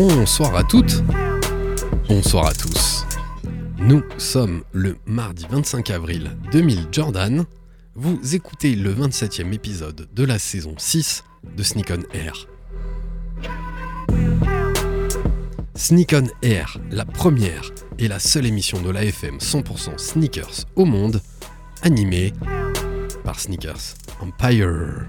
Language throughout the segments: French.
Bonsoir à toutes, bonsoir à tous. Nous sommes le mardi 25 avril 2000 Jordan. Vous écoutez le 27e épisode de la saison 6 de Sneak on Air. Sneak on Air, la première et la seule émission de l'AFM 100% sneakers au monde, animée par Sneakers Empire.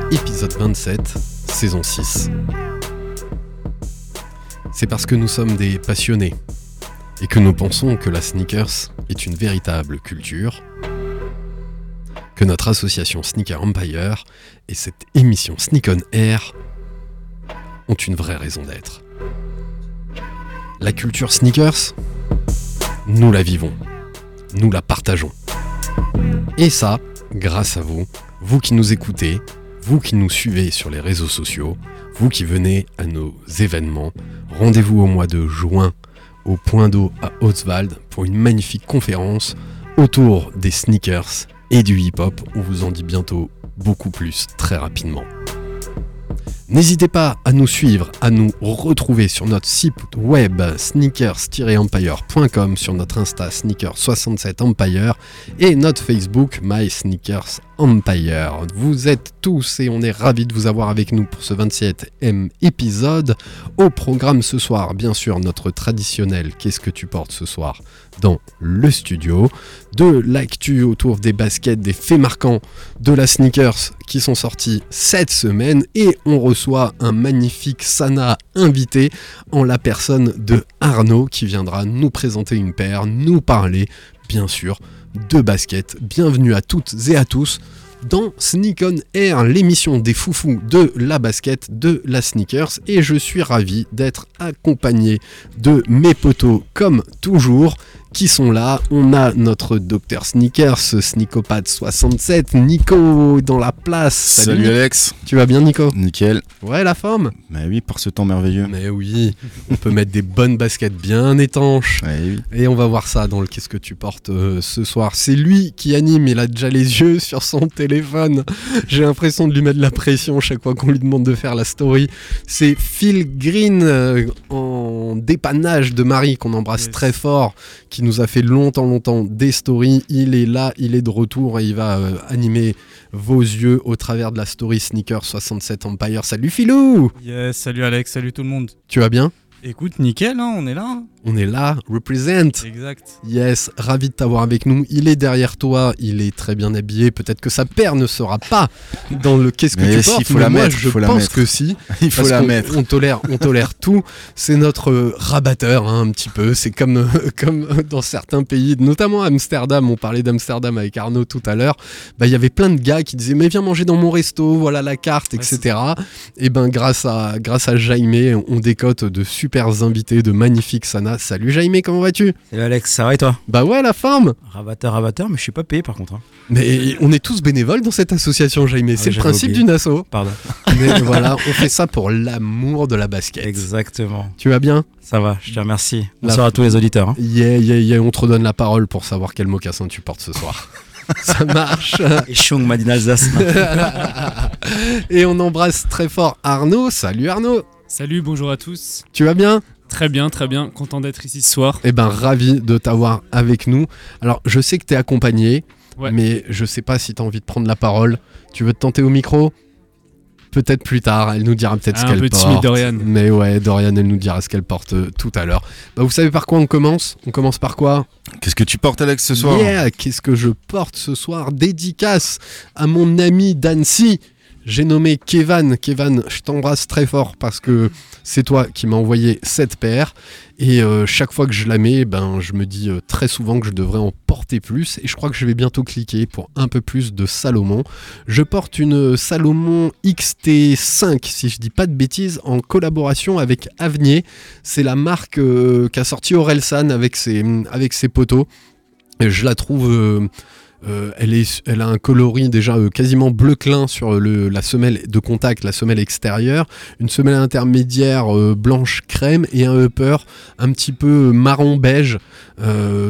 épisode 27, saison 6. C'est parce que nous sommes des passionnés et que nous pensons que la sneakers est une véritable culture que notre association Sneaker Empire et cette émission Sneak on Air ont une vraie raison d'être. La culture sneakers, nous la vivons, nous la partageons. Et ça, grâce à vous, vous qui nous écoutez, vous qui nous suivez sur les réseaux sociaux, vous qui venez à nos événements, rendez-vous au mois de juin au Point d'eau à Hauteswald pour une magnifique conférence autour des sneakers et du hip-hop. On vous en dit bientôt beaucoup plus très rapidement. N'hésitez pas à nous suivre, à nous retrouver sur notre site web sneakers-empire.com, sur notre Insta sneakers67empire et notre Facebook My Sneakers Empire. Vous êtes tous et on est ravis de vous avoir avec nous pour ce 27e épisode. Au programme ce soir, bien sûr, notre traditionnel Qu'est-ce que tu portes ce soir dans le studio, de l'actu autour des baskets, des faits marquants de la sneakers qui sont sortis cette semaine et on reçoit un magnifique Sana invité en la personne de Arnaud qui viendra nous présenter une paire, nous parler bien sûr de baskets. Bienvenue à toutes et à tous dans Sneak On Air, l'émission des foufous de la basket, de la sneakers. Et je suis ravi d'être accompagné de mes potos comme toujours qui sont là. On a notre docteur Sneakers, Sneakopad 67, Nico dans la place. Salut, Alex. Tu vas bien Nico? Nickel. Ouais la forme Bah oui, par ce temps merveilleux. Mais oui, on peut mettre des bonnes baskets bien étanches. Ouais, oui. Et on va voir ça dans le Qu'est-ce que tu portes euh, ce soir. C'est lui qui anime, il a déjà les yeux sur son téléphone. J'ai l'impression de lui mettre de la pression chaque fois qu'on lui demande de faire la story. C'est Phil Green euh, en dépannage de Marie qu'on embrasse Yes. très fort, qui nous a fait longtemps, longtemps des stories. Il est là, il est de retour et il va euh, animer vos yeux au travers de la story Sneaker 67 Empire. Salut Philou Yes, salut Alex, salut tout le monde. Tu vas bien? Écoute, nickel, hein, on est là. hein. On est là, represent Exact. Yes, ravi de t'avoir avec nous. Il est derrière toi, il est très bien habillé. Peut-être que sa paire ne sera pas dans le qu'est-ce que Mais tu si, portes. faut mais la moi, mettre, je faut la pense mettre. que si. Il faut la mettre. On tolère, on tolère tout. C'est notre euh, rabatteur, hein, un petit peu. C'est comme, euh, comme dans certains pays, notamment Amsterdam. On parlait d'Amsterdam avec Arnaud tout à l'heure. Bah, il y avait plein de gars qui disaient mais viens manger dans mon resto, voilà la carte, Ouais, etc. Et ben grâce à grâce à Jaime, on décote de super invités, de magnifiques Sana. Salut Jaime, comment vas-tu? Salut Alex, ça va et toi? Bah ouais, la forme. Rabatteur, rabatteur, mais je suis pas payé par contre. hein. Mais on est tous bénévoles dans cette association, Jaime. C'est le principe d'une asso. Pardon. Mais voilà, on fait ça pour l'amour de la basket. Exactement. Tu vas bien? Ça va, je te remercie. La- Bonsoir à tous les auditeurs. hein. Yeah, yeah, yeah, on te redonne la parole pour savoir quel mocassin tu portes ce soir. ça marche. Et Chung. Et on embrasse très fort Arnaud. Salut Arnaud. Salut, bonjour à tous. Tu vas bien? Très bien, très bien. Content d'être ici ce soir. Eh ben, ravi de t'avoir avec nous. Alors, je sais que t'es accompagné, Ouais. mais je sais pas si t'as envie de prendre la parole. Tu veux te tenter au micro? Peut-être plus tard, elle nous dira peut-être ce Ah, un qu'elle peu porte. timide, Dorian. Mais ouais, Dorian, elle nous dira ce qu'elle porte euh, tout à l'heure. Bah, vous savez par quoi on commence? On commence par quoi? Qu'est-ce que tu portes, Alex, ce soir? Yeah, qu'est-ce que je porte ce soir? Dédicace à mon ami d'Annecy. J'ai nommé Kevan. Kevan, je t'embrasse très fort parce que c'est toi qui m'as envoyé cette paire. Et euh, chaque fois que je la mets, ben, je me dis euh, très souvent que je devrais en porter plus. Et je crois que je vais bientôt cliquer pour un peu plus de Salomon. Je porte une Salomon XT5, si je dis pas de bêtises, en collaboration avec Avenir. C'est la marque euh, qu'a sorti Orelsan avec ses, avec ses poteaux. Et je la trouve. Euh, elle, a un coloris déjà euh, quasiment bleu clin sur la semelle de contact, la semelle extérieure, une semelle intermédiaire euh, blanche crème et un upper un petit peu marron beige,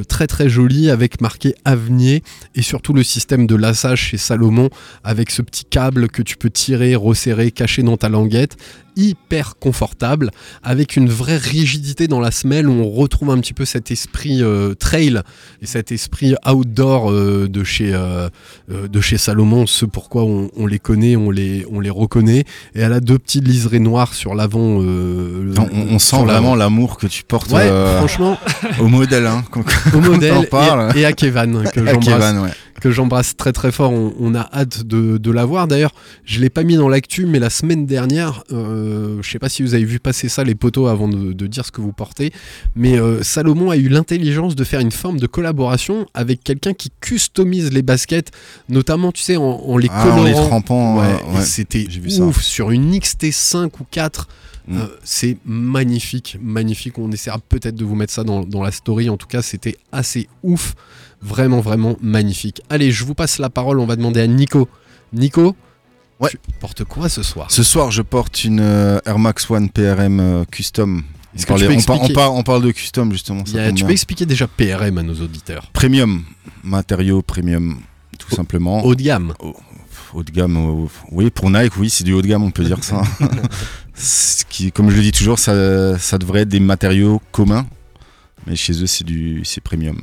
très très joli avec marqué Avenir. Et surtout le système de lassage chez Salomon avec ce petit câble que tu peux tirer, resserrer, cacher dans ta languette hyper confortable avec une vraie rigidité dans la semelle où on retrouve un petit peu cet esprit euh, trail et cet esprit outdoor euh, de, chez, euh, de chez Salomon, ce pourquoi on, on les connaît, on les, on les reconnaît. Et elle a deux petits liserés noirs sur l'avant. on, on sent vraiment l'amour que tu portes Ouais, franchement, au modèle. Hein, au modèle et, et à Kevan, que j'embrasse ouais. Que j'embrasse très très fort. On, on a hâte de, de la voir. D'ailleurs, je l'ai pas mis dans l'actu, mais la semaine dernière, euh, je sais pas si vous avez vu passer ça les poteaux avant de, de dire ce que vous portez, mais euh, Salomon a eu l'intelligence de faire une forme de collaboration avec quelqu'un qui customise les baskets, notamment tu sais en, en les Ah, colorant. en les trempant. Ouais, c'était ça. ouf sur une XT5 ou 4. Mm. euh, c'est magnifique, magnifique. On essaiera peut-être de vous mettre ça dans, dans la story. En tout cas, c'était assez ouf. Vraiment, vraiment magnifique. Allez, je vous passe la parole. On va demander à Nico. Nico, Ouais. tu portes quoi ce soir? Ce soir, je porte une euh, Air Max One PRM euh, custom. On, parlait- on, par- on par- on parle de custom justement. ça a- Tu peux expliquer déjà PRM à nos auditeurs? Premium, matériaux premium, tout simplement. Haut de gamme. Haut de gamme, oui, pour Nike, oui, c'est du haut de gamme, on peut dire ça. Ce qui, comme je le dis toujours, ça, ça devrait être des matériaux communs, mais chez eux, c'est du, c'est premium.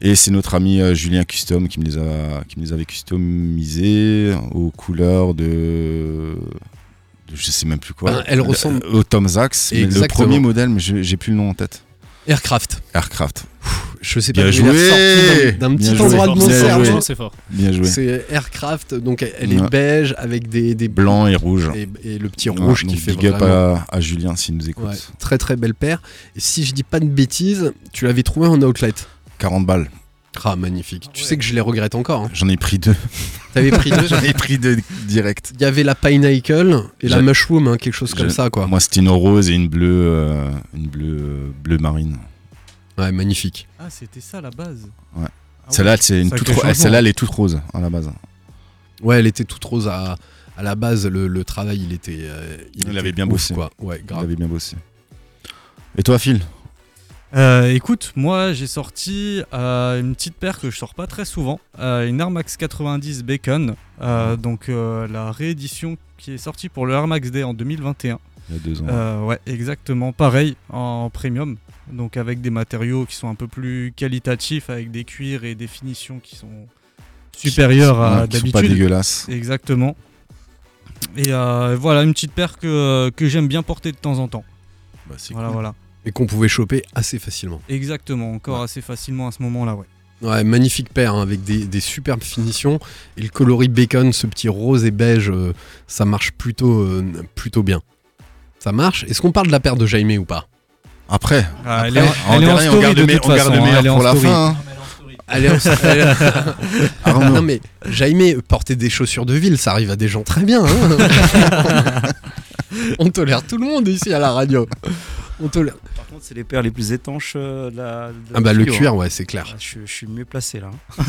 Et c'est notre ami euh, Julien Custom qui me les a, qui me les avait customisés aux couleurs de, de je sais même plus quoi. Ben, elles ressemblent- au Tom Zax, mais le premier modèle, mais je- j'ai plus le nom en tête. Aircraft. Aircraft. Je sais Bien pas. l'ai joué d'un d'un Bien petit joué. endroit de mon Bien cerveau. joué. C'est fort. Bien joué. C'est Aircraft. Donc elle- elle est Ouais. beige avec des, des Blanc et rouge. et, et le petit Ouais, rouge qui fait big up à, à Julien s'il nous écoute. Ouais, très très belle paire. Et si je dis pas de bêtises, tu l'avais trouvé en outlet. 40 balles. Ah, magnifique. Tu sais que je les regrette encore. hein. J'en ai pris deux. T'avais pris deux J'en ai pris deux direct. Il y avait la Pineapple et la Mushroom, hein, quelque chose comme ça, quoi. Moi, c'était une rose et une bleue, euh, une bleue, euh, bleu marine. Ouais, magnifique. Ah, c'était ça la base. Ouais. Ah Celle-là, c'est une Sacré toute ro- celle-là, elle est toute rose à la base. Ouais, elle était toute rose à, à la base. Le, le travail, il était. euh, Il était avait bien ouf, bossé. quoi. Ouais, Il avait bien bossé. Et toi, Phil? Euh, écoute, moi j'ai sorti euh, une petite paire que je sors pas très souvent, euh, une Air Max 90 Bacon, euh, donc la réédition qui est sortie pour le Air Max Day en 2021. Il y a deux ans. Ouais, exactement, pareil en premium, donc avec des matériaux qui sont un peu plus qualitatifs, avec des cuirs et des finitions qui sont supérieures à Ouais, qui sont pas d'habitude. dégueulasses. Exactement. Et voilà, une petite paire que, que j'aime bien porter de temps en temps. Bah, Voilà, cool. voilà. Et qu'on pouvait choper assez facilement. Exactement, encore assez facilement à ce moment-là, ouais. Ouais, magnifique paire hein, avec des, des superbes finitions. Et le coloris bacon, ce petit rose et beige, euh, ça marche plutôt, euh, plutôt bien. Ça marche Est-ce qu'on parle de la paire de Jaime ou pas? Après, Ah, elle après, est en- elle est en dernier, on story garde de toute on façon, meilleur elle est en pour la story. fin. hein. En- elle- Arnaud. Non mais Jaime, porter des chaussures de ville, ça arrive à des gens très bien. hein. On tolère tout le monde ici à la radio. On tolère. Contre, c'est les paires les plus étanches euh, de la. de Ah bah le cuir, ouais, c'est clair. Ah, Je, je suis mieux placé là.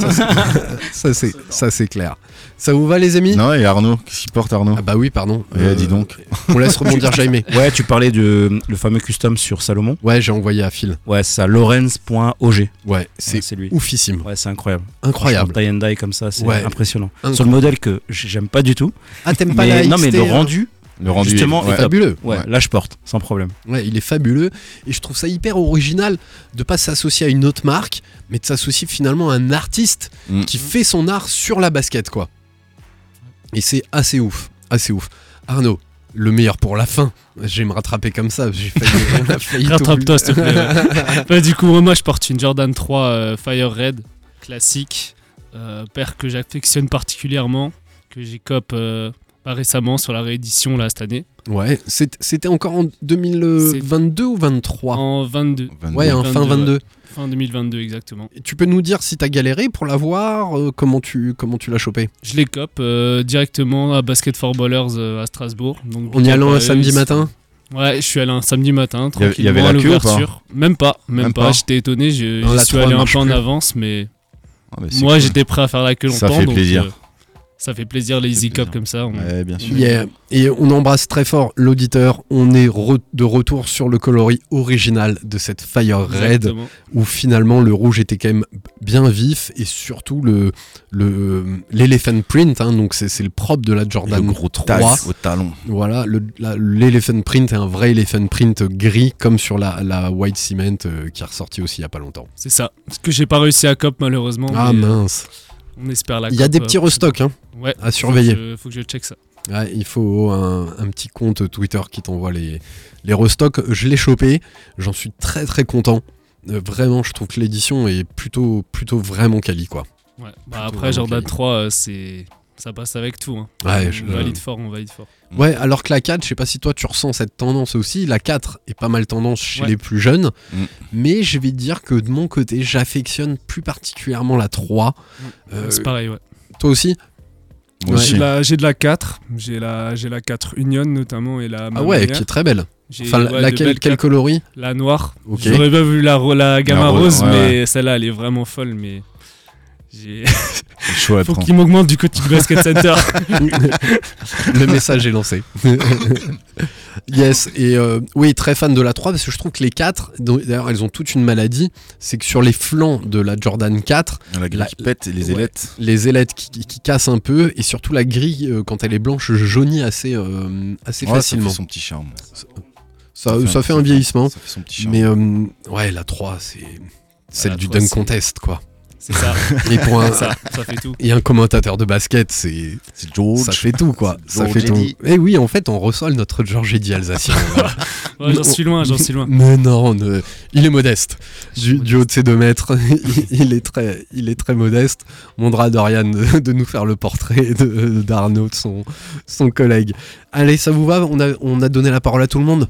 Ça c'est, ça c'est clair. Ça vous va les amis? Non, et Arnaud, qu'est-ce qu'il porte, Arnaud? Ah bah oui, pardon. Ouais, dis donc. On laisse rebondir Jaime. Ouais, tu parlais de le fameux custom sur Salomon. Ouais, j'ai envoyé à Phil. Ouais, c'est à Lorenz.og. Ouais, c'est Ouais, c'est lui. oufissime. Ouais, c'est incroyable. Incroyable. Tie and die comme ça, c'est Ouais. impressionnant. Incroyable. Sur le modèle que j'aime pas du tout. Ah, t'aimes pas mais, la non, mais le hein rendu, Le rendu Justement, est- ouais. fabuleux. ouais, Ouais. là je porte, sans problème. Ouais, il est fabuleux. Et je trouve ça hyper original de pas s'associer à une autre marque, mais de s'associer finalement à un artiste Mm. qui fait son art sur la basket, quoi. Et c'est assez ouf, assez ouf. Arnaud, le meilleur pour la fin. Je vais me rattraper comme ça. J'ai failli, Rattrape-toi, s'il te plaît. Ouais, du coup, moi, je porte une Jordan 3 euh, Fire Red classique, euh, paire que j'affectionne particulièrement, que euh, pas récemment sur la réédition là cette année. Ouais, c'était encore en 2022 ou 23 En 22. 22. Ouais, en fin 22. ouais. Fin 2022, exactement. Et Tu peux nous dire si t'as galéré pour l'avoir euh, Comment tu, comment tu l'as chopé? Je les cop euh, directement à Basket for Ballers euh, à Strasbourg. Donc, En y allant un eux, samedi matin? Ouais, je suis allé un samedi matin, Il y avait- il y avait tranquillement la à queue ou pas? l'ouverture. Même pas, même, Même pas. pas? J'étais étonné, je, Non, suis 3 allé un peu en avance, mais Ah, bah, moi cool. j'étais prêt à faire la queue Ça longtemps. fait donc, plaisir. Ça fait plaisir les easy cup comme ça. on- Ouais, bien sûr. Yeah. Et on embrasse très fort l'auditeur. On est re- de retour sur le coloris original de cette Fire Red, Exactement. où finalement le rouge était quand même bien vif et surtout le le l'elephant print. hein, donc c'est le propre de la Jordan le gros 3. taille au talon. Voilà, l'elephant print est un vrai elephant print gris comme sur la, la white cement euh, qui est ressorti aussi il y a pas longtemps. C'est ça. Ce que j'ai pas réussi à cop malheureusement. Ah mais, euh, mince. On espère la Il y a des euh, petits restocks. Hein. Ouais. à surveiller. Je, faut que je check ça. Ouais, il faut un, un petit compte Twitter qui t'envoie les, les restocks. Je l'ai chopé, j'en suis très très content. Euh, vraiment, je trouve que l'édition est plutôt, plutôt vraiment quali quoi. Ouais. Bah, après Jordan quali. 3, euh, c'est ça passe avec tout. Hein. Ouais, on je- valide fort, on valide fort. Ouais, alors que la 4, je sais pas si toi tu ressens cette tendance aussi. La 4 est pas mal tendance chez Ouais. les plus jeunes. Mm. Mais je vais te dire que de mon côté, j'affectionne plus particulièrement la 3. Euh, c'est pareil, ouais. toi aussi Ouais. J'ai de la 4, j'ai la, j'ai la 4 Union notamment et la Ah ouais, qui est très belle. Enfin, ouais, laquelle, quel 4. coloris La noire. J'aurais bien vu la, la gamme rose, rose, ouais, mais celle-là elle est vraiment folle. Mais chaud à faut qu'il m'augmente du côté du basket center. Le message est lancé. yes, et euh, oui, très fan de la 3 parce que je trouve que les 4, dont- d'ailleurs elles ont toute une maladie, c'est que sur les flancs de la Jordan 4, La grille La- qui pète et les ouais. ailettes. les ailettes qui, qui- qui cassent un peu et surtout la grille, euh, quand elle est blanche, jaunit assez, euh, assez Ouais, ça facilement. fait son petit charme. Ça, ça fait un vieillissement. Ça fait son petit charme. Mais euh, ouais, la 3, c'est celle la du 3, dunk contest, quoi. C'est ça. Et pour un, ça, ça fait tout. et un commentateur de basket, c'est c'est George. ça fait tout, quoi. Ça fait tout. Et oui, en fait, on reçoit notre Georges Eddy alsacien. Ouais, j'en suis loin, j'en suis loin. Mais non, ne- il est modeste. Du, du haut de ses deux mètres, il, il est très, il est très modeste. On demandera à Dorian de, de nous faire le portrait de- d'Arnaud, de son, son collègue. Allez, ça vous va? On a, on a donné la parole à tout le monde?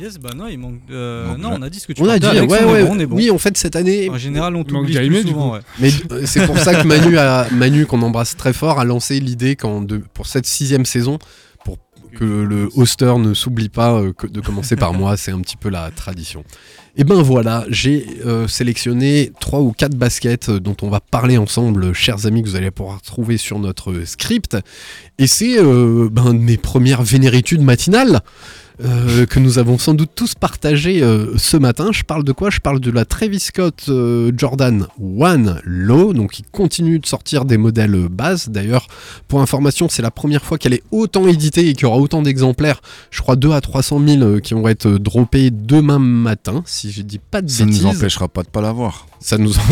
Yes, bah non, il manque. euh, Manque non, là. on a dit ce que tu On a dit, Alex, ouais, on est ouais. bon, on est bon. Oui, en fait, cette année. En général, on t'oublie plus du souvent, ouais. Mais euh, c'est pour ça que Manu, a, Manu qu'on embrasse très fort, a lancé l'idée pour cette sixième saison, pour que le hoster ne s'oublie pas euh, que de commencer par moi, c'est un petit peu la tradition. Et ben voilà, j'ai euh, sélectionné trois ou quatre baskets euh, dont on va parler ensemble, chers amis, que vous allez pouvoir trouver sur notre script. Et c'est euh, ben, de mes premières vénéritudes matinales. Euh, que nous avons sans doute tous partagé euh, ce matin. Je parle de quoi? Je parle de la Travis Scott euh, Jordan One Low, donc qui continue de sortir des modèles bases. D'ailleurs, pour information, c'est la première fois qu'elle est autant éditée et qu'il y aura autant d'exemplaires. Je crois 2 à 300 000 euh, qui vont être droppés demain matin, si je dis pas de Ça ne bêtises. nous empêchera pas de pas l'avoir. Ça nous en...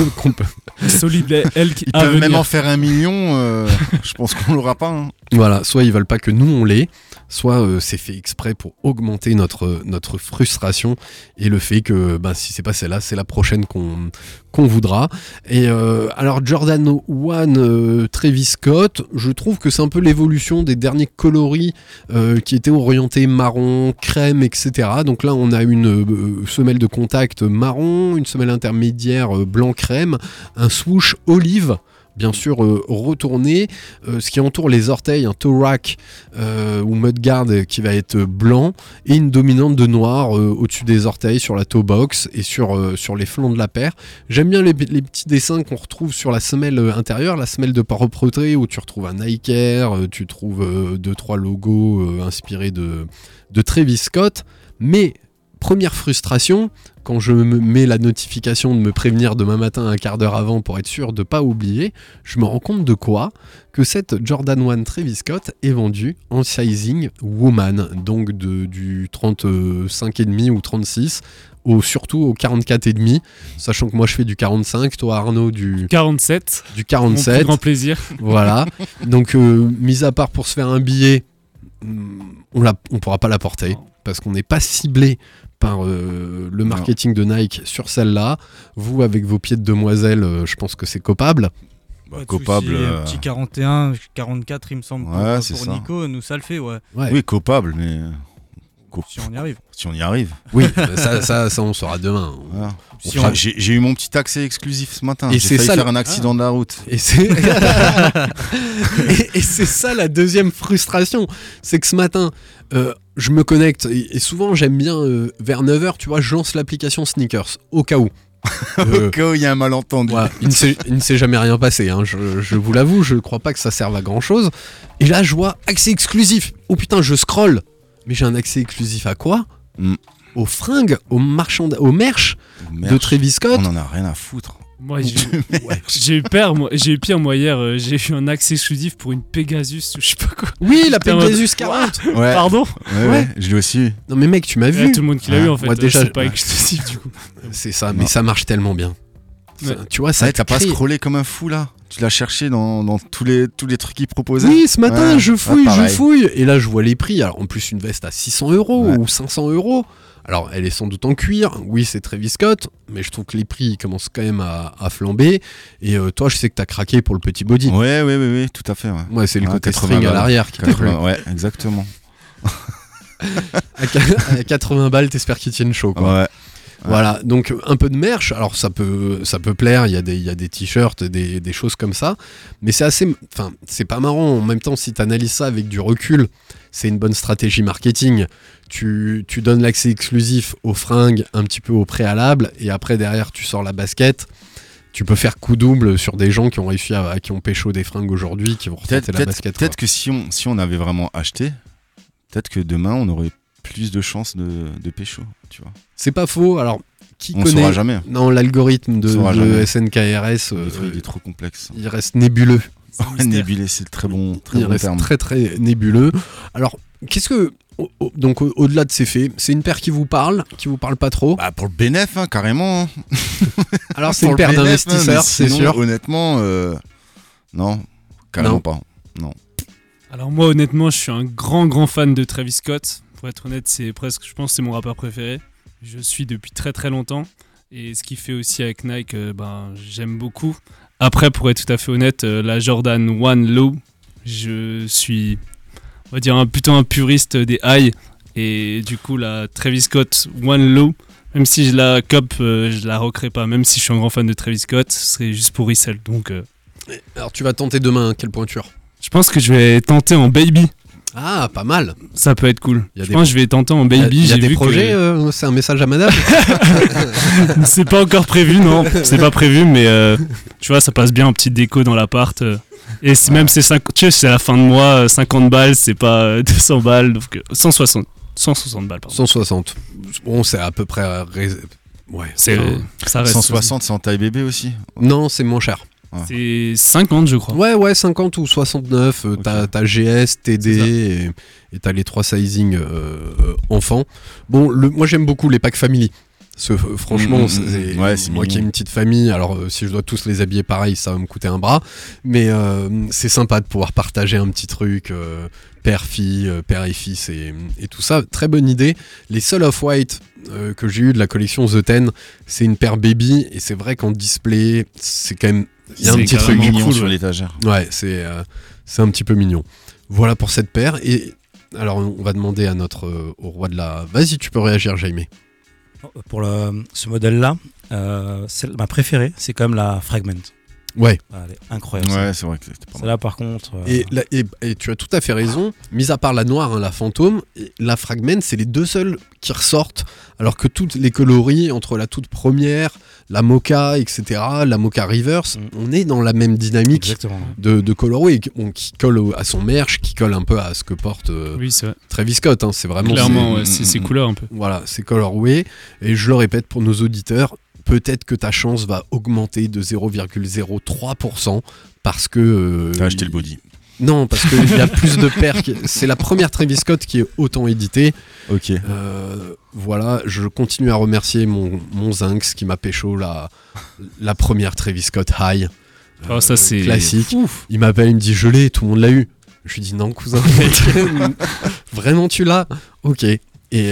Solide elle qui Ils peuvent même en faire un million. euh, je pense qu'on l'aura pas. hein. Voilà, soit ils veulent pas que nous on l'ait, soit euh, c'est fait exprès pour augmenter notre, notre frustration et le fait que ben, si c'est pas celle-là, c'est la prochaine qu'on qu'on voudra. Et euh, alors Jordan One euh, Scott, je trouve que c'est un peu l'évolution des derniers coloris euh, qui étaient orientés marron, crème, etc. Donc là on a une euh, semelle de contact marron, une semelle intermédiaire blanc crème, un swoosh olive bien sûr euh, retourné, euh, ce qui entoure les orteils, un toe rack euh, ou mudguard qui va être blanc, et une dominante de noir au-dessus des orteils, sur la toe box et sur, les flancs de la paire. J'aime bien les, petits dessins qu'on retrouve sur la semelle intérieure, la semelle de propreté, où tu retrouves un Nike Air, tu trouves deux, trois logos inspirés de, de Travis Scott, mais première frustration, quand je me mets la notification de me prévenir demain matin un quart d'heure avant pour être sûr de ne pas oublier, je me rends compte de quoi? Que cette Jordan 1 Travis Scott est vendue en sizing woman, donc de, du 35,5 ou 36 au, surtout au 44,5, sachant que moi je fais du 45, toi Arnaud du, 47. du Mon plus 47. grand plaisir. Voilà. Donc, euh, mis à part pour se faire un billet, hum, on on pourra pas la porter parce qu'on n'est pas ciblé par euh, le marketing de Nike sur celle-là. Vous, avec vos pieds de demoiselle, euh, je pense que c'est copable. Bah, copable. euh, Petit 41, 44, il me semble. pour- Ouais, pour c'est ça. Nico, nous ça le fait, ouais. Ouais. Oui, copable, mais. Si on y arrive. Si on y arrive. Oui, ça, ça, ça, on saura demain. Voilà. Si Enfin, on- J'ai eu mon petit accès exclusif ce matin. Et J'ai c'est failli ça, faire un accident de la route. Et c'est et, ça la deuxième frustration, c'est que ce matin, euh, je me connecte et, et souvent j'aime bien euh, vers 9h, tu vois, je lance l'application Sneakers au cas où. Euh, Au cas où il y a un malentendu. il ne s'est- ne jamais rien passé, hein, je, je vous l'avoue, je crois pas que ça serve à grand chose. Et là, je vois accès exclusif. Oh putain, je scroll. Mais j'ai un accès exclusif à quoi? Mm. Aux fringues, aux marchands, au merch de Travis Scott. On en a rien à foutre. Moi, j'ai eu peur, moi. J'ai eu pire, moi, hier. euh, j'ai eu un accès exclusif pour une Pegasus ou je sais pas quoi. Oui, la Pegasus 40. Ouais. Pardon Ouais, ouais, je l'ai aussi eu. Non mais mec, tu m'as vu. tout le monde qui l'a eu en fait. Moi euh, déjà, c'est pas ouais. exclusif du coup. C'est ça, mais Non. ça marche tellement bien. Ça- Ouais. Tu vois, ça Ouais, t'as pas scrollé comme un fou là Tu l'as cherché dans, dans tous, les, tous les trucs qu'ils proposaient Oui, ce matin, Ouais. je Ouais, fouille, je fouille. Et là, je vois les prix. Alors, en plus, une veste à 600 euros Ouais. ou 500 euros. Alors, elle est sans doute en cuir. Oui, c'est Travis Scott. Mais je trouve que les prix commencent quand même à, à flamber. Et euh, toi, je sais que t'as craqué pour le petit body. Ouais, ouais, ouais, ouais, tout à fait. Ouais, Ouais, c'est le côté 80 string à l'arrière qui t'a plu. 80, ouais, exactement. À 80 balles, t'espères qu'ils tiennent chaud, quoi. Ouais. Voilà, donc un peu de merch, alors ça peut, ça peut plaire, il y a des, il y a des t-shirts, des, des choses comme ça, mais c'est assez, enfin, c'est pas marrant. En même temps, si tu analyses ça avec du recul, c'est une bonne stratégie marketing. Tu, tu donnes l'accès exclusif aux fringues un petit peu au préalable, et après derrière tu sors la basket. Tu peux faire coup double sur des gens qui ont réussi à, qui ont pécho des fringues aujourd'hui, qui vont retenter la basket. peut-être que si on, si on avait vraiment acheté, peut-être que demain on aurait plus de chances de, de pécho, tu vois. C'est pas faux. Alors, qui On connaît saura jamais. Non, l'algorithme de. SNKRS, Il euh, est trop- il est trop complexe. il reste nébuleux. Nébulé, c'est le très bon, très il bon reste terme. très très nébuleux. Alors, qu'est-ce que donc au- au-delà de ces faits, c'est une paire qui vous parle, qui vous parle pas trop. Bah, pour le bénéf, hein, carrément. hein. Alors c'est une paire hein, d'investisseurs, c'est sûr. Honnêtement, euh, non, carrément Non. pas. Non. Alors moi honnêtement je suis un grand grand fan de Travis Scott. Pour être honnête c'est presque je pense que c'est mon rappeur préféré. Je suis depuis très très longtemps. Et ce qu'il fait aussi avec Nike, euh, ben, j'aime beaucoup. Après pour être tout à fait honnête, euh, la Jordan One Low, je suis on va dire un plutôt un puriste des high. Et du coup la Travis Scott One Low, même si je la cop, euh, je la recrée pas. Même si je suis un grand fan de Travis Scott, ce serait juste pour resell. Donc euh, Alors tu vas tenter demain hein, quelle pointure? Je pense que je vais tenter en baby. Ah, pas mal. Ça peut être cool. Il y a je des pense que je vais tenter en Il y a- baby. il y a, j'ai des vu que- projets, euh, c'est un message à madame. c'est pas encore prévu, non. C'est pas prévu, mais euh, tu vois, ça passe bien en petite déco dans l'appart. euh. Et même c'est 50 tu sais, c'est à la fin de mois, euh, 50 balles, c'est pas euh, 200 balles, donc euh, 160, 160 balles, pardon. 160. Bon, c'est à peu près. Ouais. C'est, enfin, ça reste 160, c'est en taille bébé aussi. Non, c'est moins cher. C'est 50, je crois. Ouais, ouais, 50 ou 69. euh, T'as t'as GS, TD et et t'as les trois sizing euh, euh, enfants. Bon, le, moi j'aime beaucoup les packs family. Ce- euh, franchement, Mm, mm, c'est- mm. Ouais, c'est moi qui ai une petite famille, alors euh, si je dois tous les habiller pareil, ça va me coûter un bras. Mais euh, c'est sympa de pouvoir partager un petit truc, euh, père-fille, père et fils et, et tout ça. Très bonne idée. Les Soul of White euh, que j'ai eu de la collection The Ten, c'est une paire baby et c'est vrai qu'en display, c'est quand même. Il y a un petit truc mignon cool, sur l'étagère. Ouais, c'est euh, c'est un petit peu mignon. Voilà pour cette paire. Et alors, on va demander à notre euh, au roi de la. Vas-y, tu peux réagir, Jaime. Pour le- ce modèle-là, euh, ma préférée, c'est quand même la Fragment. Ouais. Ah, Elle est incroyable. Ouais, c'est vrai que c'était pas mal. Celle-là, par contre. euh, Et, la- et- et tu as tout à fait raison. Mis à part la noire, hein, la fantôme, et la fragment, c'est les deux seuls qui ressortent. Alors que toutes les coloris, entre la toute première, la mocha, etc., la mocha reverse, on est dans la même dynamique Exactement, de, de colorway qui, bon, qui colle au- à son merch, qui colle un peu à ce que porte euh, Oui, c'est vrai. Travis Scott. hein. c'est vraiment Clairement, c'est- ouais, c'est ses couleurs un peu. Voilà, c'est colorway. Et je le répète pour nos auditeurs, peut-être que ta chance va augmenter de 0,03% parce que. euh, T'as acheté il- le body. Non, parce qu'il y a plus de paires. qui- C'est la première Travis Scott qui est autant éditée. Ok. Euh, voilà, je continue à remercier mon, mon Zinx qui m'a pécho la, la première Travis Scott High. Oh, ça, c'est- Classique. Il m'appelle, il me dit je l'ai, tout le monde l'a eu. Je lui dis non, cousin, vraiment tu l'as? Ok. Et,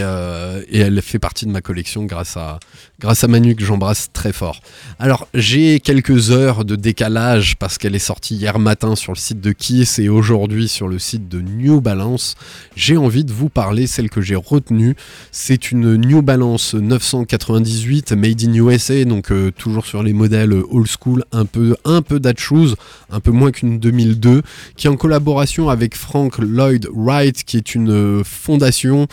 euh, et elle fait partie de ma collection grâce à, grâce à Manu que j'embrasse très fort. Alors j'ai quelques heures de décalage parce qu'elle est sortie hier matin sur le site de Kiss et aujourd'hui sur le site de New Balance. J'ai envie de vous parler, celle que j'ai retenue, c'est une New Balance 998 Made in USA, donc euh, toujours sur les modèles old school, un peu, un peu un peu moins qu'une 2002, qui est en collaboration avec Frank Lloyd Wright, qui est une euh, fondation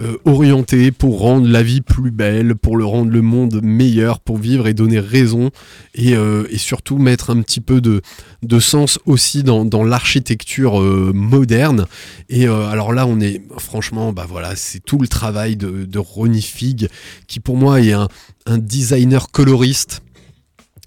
euh, orientée pour rendre la vie plus belle, pour le rendre le monde meilleur, pour vivre et donner raison, et, euh, surtout mettre un petit peu de, sens aussi dans, l'architecture euh, moderne. Et euh, alors là, on est franchement, bah voilà, c'est tout le travail de, Ronnie Fig, qui pour moi est un designer coloriste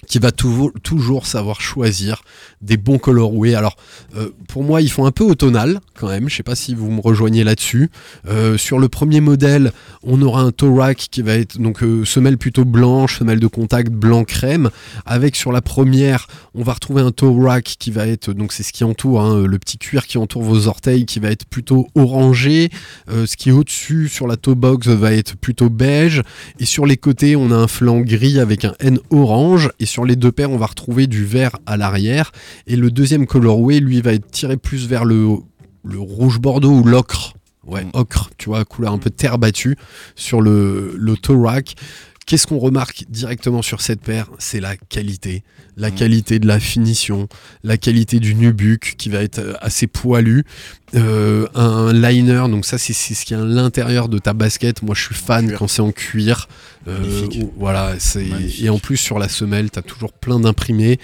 qui va toujours, savoir choisir des bons colorways. Alors, euh, pour moi, ils font un peu automnal quand même. Je sais pas si vous me rejoignez là-dessus. Euh, sur le premier modèle, on aura un toe rack qui va être donc euh, semelle plutôt blanche, semelle de contact blanc crème. Avec sur la première, on va retrouver un toe rack qui va être donc c'est ce qui entoure hein, le petit cuir qui entoure vos orteils qui va être plutôt orangé. Ce qui est au-dessus sur la toe box va être plutôt beige. Et sur les côtés, on a un flanc gris avec un N orange. Et sur les deux paires, on va retrouver du vert à l'arrière. Et le deuxième colorway, lui, va être tiré plus vers le, le rouge bordeaux ou l'ocre. Ouais, ocre, tu vois, couleur un peu terre battue sur le, le toe rack. Qu'est-ce qu'on remarque directement sur cette paire? C'est la qualité. La qualité de la finition, la qualité du nubuck qui va être euh, assez poilu. Euh, un liner, donc ça c'est ce qui est à l'intérieur de ta basket. Moi je suis fan quand c'est en cuir. Euh, voilà, et en plus sur la semelle, tu as toujours plein d'imprimés.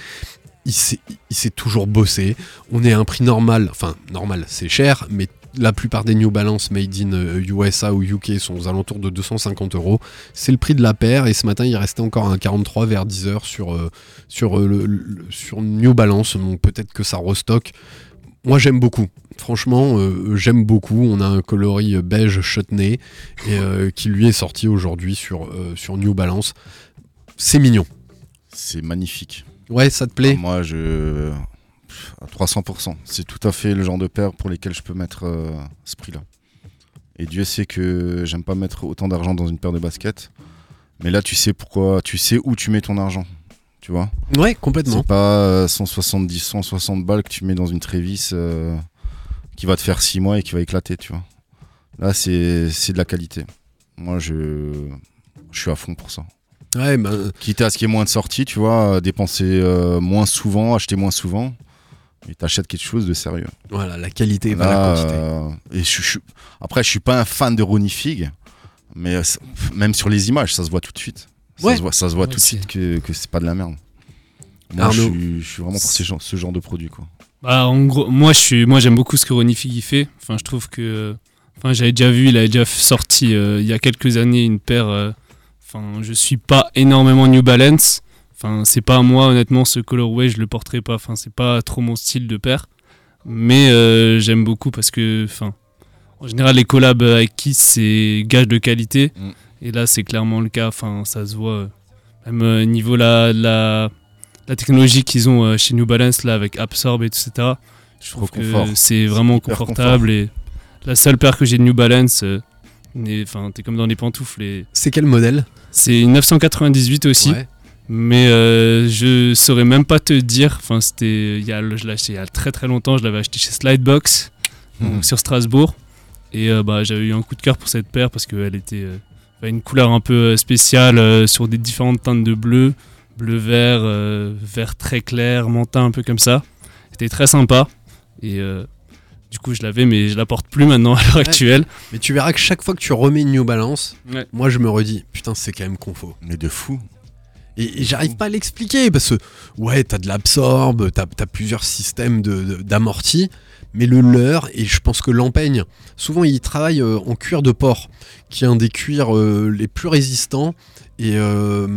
Il s'est il s'est toujours bossé. On est à un prix normal, enfin normal, c'est cher, mais la plupart des New Balance made in euh, USA ou UK sont aux alentours de 250 euros. C'est le prix de la paire et ce matin il restait encore un 43 vers 10 heures sur, euh, sur, euh, le- le- sur New Balance, donc peut-être que ça restock. Moi j'aime beaucoup. Franchement, euh, j'aime beaucoup. On a un coloris euh, beige chutney et euh, qui lui est sorti aujourd'hui sur, euh, sur New Balance. C'est mignon. C'est magnifique. Ouais, ça te plaît? Ah, Moi, je. À 300%. C'est tout à fait le genre de paire pour lesquelles je peux mettre euh, ce prix-là. Et Dieu sait que j'aime pas mettre autant d'argent dans une paire de baskets. Mais là, tu sais pourquoi. Tu sais où tu mets ton argent. Tu vois? Ouais, complètement. C'est pas euh, 170, 160 balles que tu mets dans une Trévis euh, qui va te faire 6 mois et qui va éclater, tu vois. Là, c'est de la qualité. Moi, je, je suis à fond pour ça. Ouais, ben, Quitte à ce qu'il y ait moins de sorties, tu vois, euh, dépenser euh, moins souvent, acheter moins souvent, et t'achètes quelque chose de sérieux. voilà, la qualité va Là, la quantité. euh, et je, je- après, je suis pas un fan de Ronnie Fig, mais euh, même sur les images, ça se voit tout de suite. Ça Ouais. se voit, ça se voit Ouais, tout de suite que, que c'est pas de la merde. Moi, je suis, je suis vraiment pour ce genre, ce genre de produit, quoi. Bah, en gros, moi, je suis, moi, j'aime beaucoup ce que Ronnie Fig fait. Enfin, je trouve que, enfin, j'avais déjà vu, il avait déjà sorti euh, il y a quelques années une paire. euh, Enfin, je suis pas énormément New Balance. Enfin, c'est pas moi, honnêtement, ce colorway, je le porterai pas. Enfin, c'est pas trop mon style de paire. Mais euh, j'aime beaucoup parce que, enfin, en général, les collabs avec Kiss, c'est gage de qualité. Mm. Et là, c'est clairement le cas. Enfin, ça se voit. euh, Même euh, niveau la, la, la technologie qu'ils ont euh, chez New Balance, là, avec Absorb et etc. Je trouve que c'est vraiment confortable. Et la seule paire que j'ai de New Balance, euh, enfin, t'es comme dans les pantoufles. Et C'est quel modèle? C'est une 998 aussi. Ouais. Mais euh, je saurais même pas te dire. Enfin, c'était, il y a, je l'ai acheté il y a très très longtemps. Je l'avais acheté chez Slidebox donc Mhm. sur Strasbourg. Et euh, bah, j'avais eu un coup de cœur pour cette paire parce qu'elle était euh, une couleur un peu euh, spéciale euh, sur des différentes teintes de bleu, bleu vert, euh, vert très clair, mentin un peu comme ça. C'était très sympa. Et euh, du coup, je l'avais, mais je la porte plus maintenant à l'heure actuelle. Mais tu verras que chaque fois que tu remets une New Balance, Ouais. moi je me redis, putain, c'est quand même confo. Mais de fou. Et, et j'arrive pas à l'expliquer parce que, ouais, t'as de l'absorbe, t'as as plusieurs systèmes d'amorti, mais le leur, et je pense que l'empeigne, souvent ils travaillent euh, en cuir de porc, qui est un des cuirs euh, les plus résistants et, euh,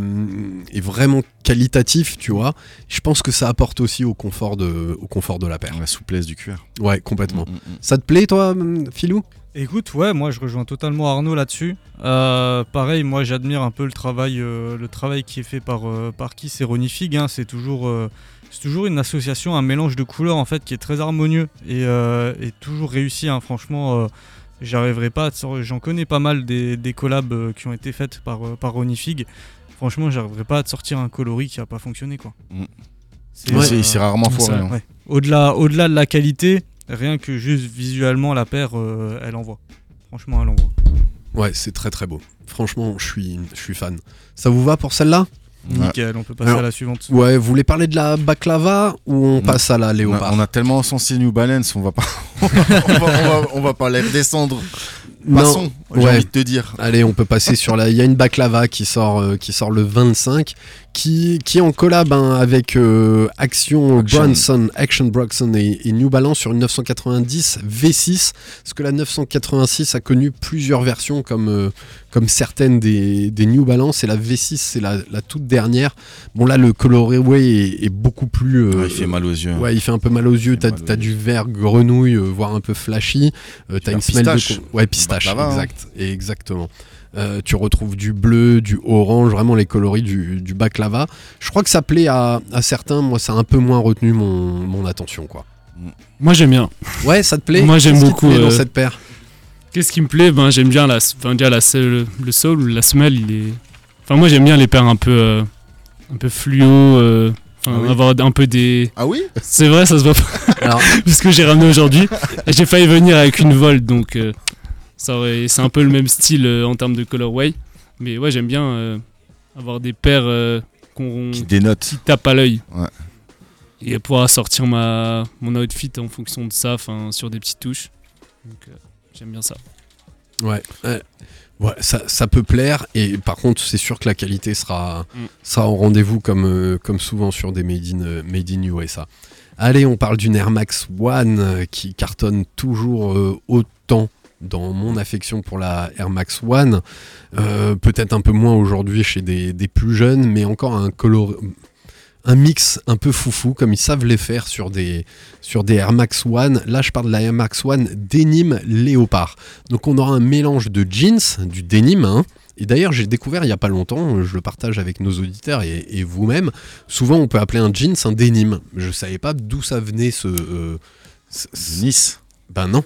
et vraiment qualitatif, tu vois. Je pense que ça apporte aussi au confort de, au confort de la paire. La souplesse du cuir. Ouais, complètement. Mm, mm, mm. Ça te plaît, toi, Philou Écoute, ouais, moi je rejoins totalement Arnaud là-dessus. Euh, pareil, moi j'admire un peu le travail, euh, le travail qui est fait par, euh, par qui? C'est Ronnie Fig. hein. C'est toujours euh, c'est toujours une association, un mélange de couleurs en fait qui est très harmonieux et, euh, et toujours réussi. hein. Franchement, euh, j'arriverai pas. J'en connais pas mal des, des collabs euh, qui ont été faites par euh, par Ronnie Fig. Franchement, j'arriverai pas à te sortir un coloris qui a pas fonctionné quoi. Mm. C'est, Ouais, c'est- c'est rarement foiré, hein. ouais. Au-delà, au-delà de la qualité, rien que juste visuellement la paire, euh, elle envoie. Franchement, elle envoie. Ouais, c'est très très beau. Franchement, je suis, je suis fan. Ça vous va pour celle-là? Nickel, on peut passer Alors, à la suivante. Ouais, vous voulez parler de la baklava ou on passe à la On a, léopard on a tellement encensé New Balance, on va pas, on va, on va- on va pas les redescendre. Passons, j'ai ouais. envie de te dire. Allez, on peut passer sur la. Il y a une baklava qui sort, euh, qui sort le 25, qui, qui est en collab hein, avec euh, Action, Action. Bronson, Action Bronson et, et New Balance sur une 990 V6. Parce que la 986 a connu plusieurs versions comme, euh, comme certaines des, des New Balance et la V6 c'est la, la toute dernière. Bon là le colorway est, est beaucoup plus. Ouais, il fait mal aux yeux. Ouais, il fait un peu mal aux yeux. T'as as du vert grenouille, voire un peu flashy. T'as une semelle de pistache. Pistache, hein. exact, exactement. Euh, tu retrouves du bleu, du orange, vraiment les coloris du, du baklava. Je crois que ça plaît à, à certains. Moi, ça a un peu moins retenu mon, mon attention, quoi. Moi j'aime bien. Ouais, ça te plaît Moi j'aime Qu'est-ce qui te beaucoup. plaît dans euh, cette paire Qu'est-ce qui me plaît? Ben j'aime bien la, enfin, déjà la le, le soul, la semelle, il est. Enfin moi j'aime bien les paires un peu, euh, un peu fluo. euh, Ah oui avoir un peu des. Ah oui C'est vrai, ça se voit pas. Alors- Parce que j'ai ramené aujourd'hui. J'ai failli venir avec une Volt, donc euh, c'est un peu le même style euh, en termes de colorway. Mais ouais, j'aime bien euh, avoir des paires euh, qu'on Qui dénote. qui tapent à l'œil. Ouais. Et pouvoir sortir ma, mon outfit en fonction de ça, enfin, sur des petites touches. Donc euh, j'aime bien ça. Ouais. ouais. Ouais, ça, ça peut plaire et par contre c'est sûr que la qualité sera, Mm. sera au rendez-vous comme, euh, comme souvent sur des Made in, euh, made in USA. Allez, on parle d'une Air Max One euh, qui cartonne toujours euh, autant dans mon affection pour la Air Max One. Euh, Peut-être un peu moins aujourd'hui chez des, des plus jeunes, mais encore un color un mix un peu foufou comme ils savent les faire sur des, sur des Air Max One. Là, je parle de la Air Max One Denim Léopard. Donc, on aura un mélange de jeans, du denim. hein. Et d'ailleurs, j'ai découvert il n'y a pas longtemps, je le partage avec nos auditeurs et, et vous-même. Souvent, on peut appeler un jeans un denim. Je savais pas d'où ça venait ce. euh, ce- ce- Nice. Ben non,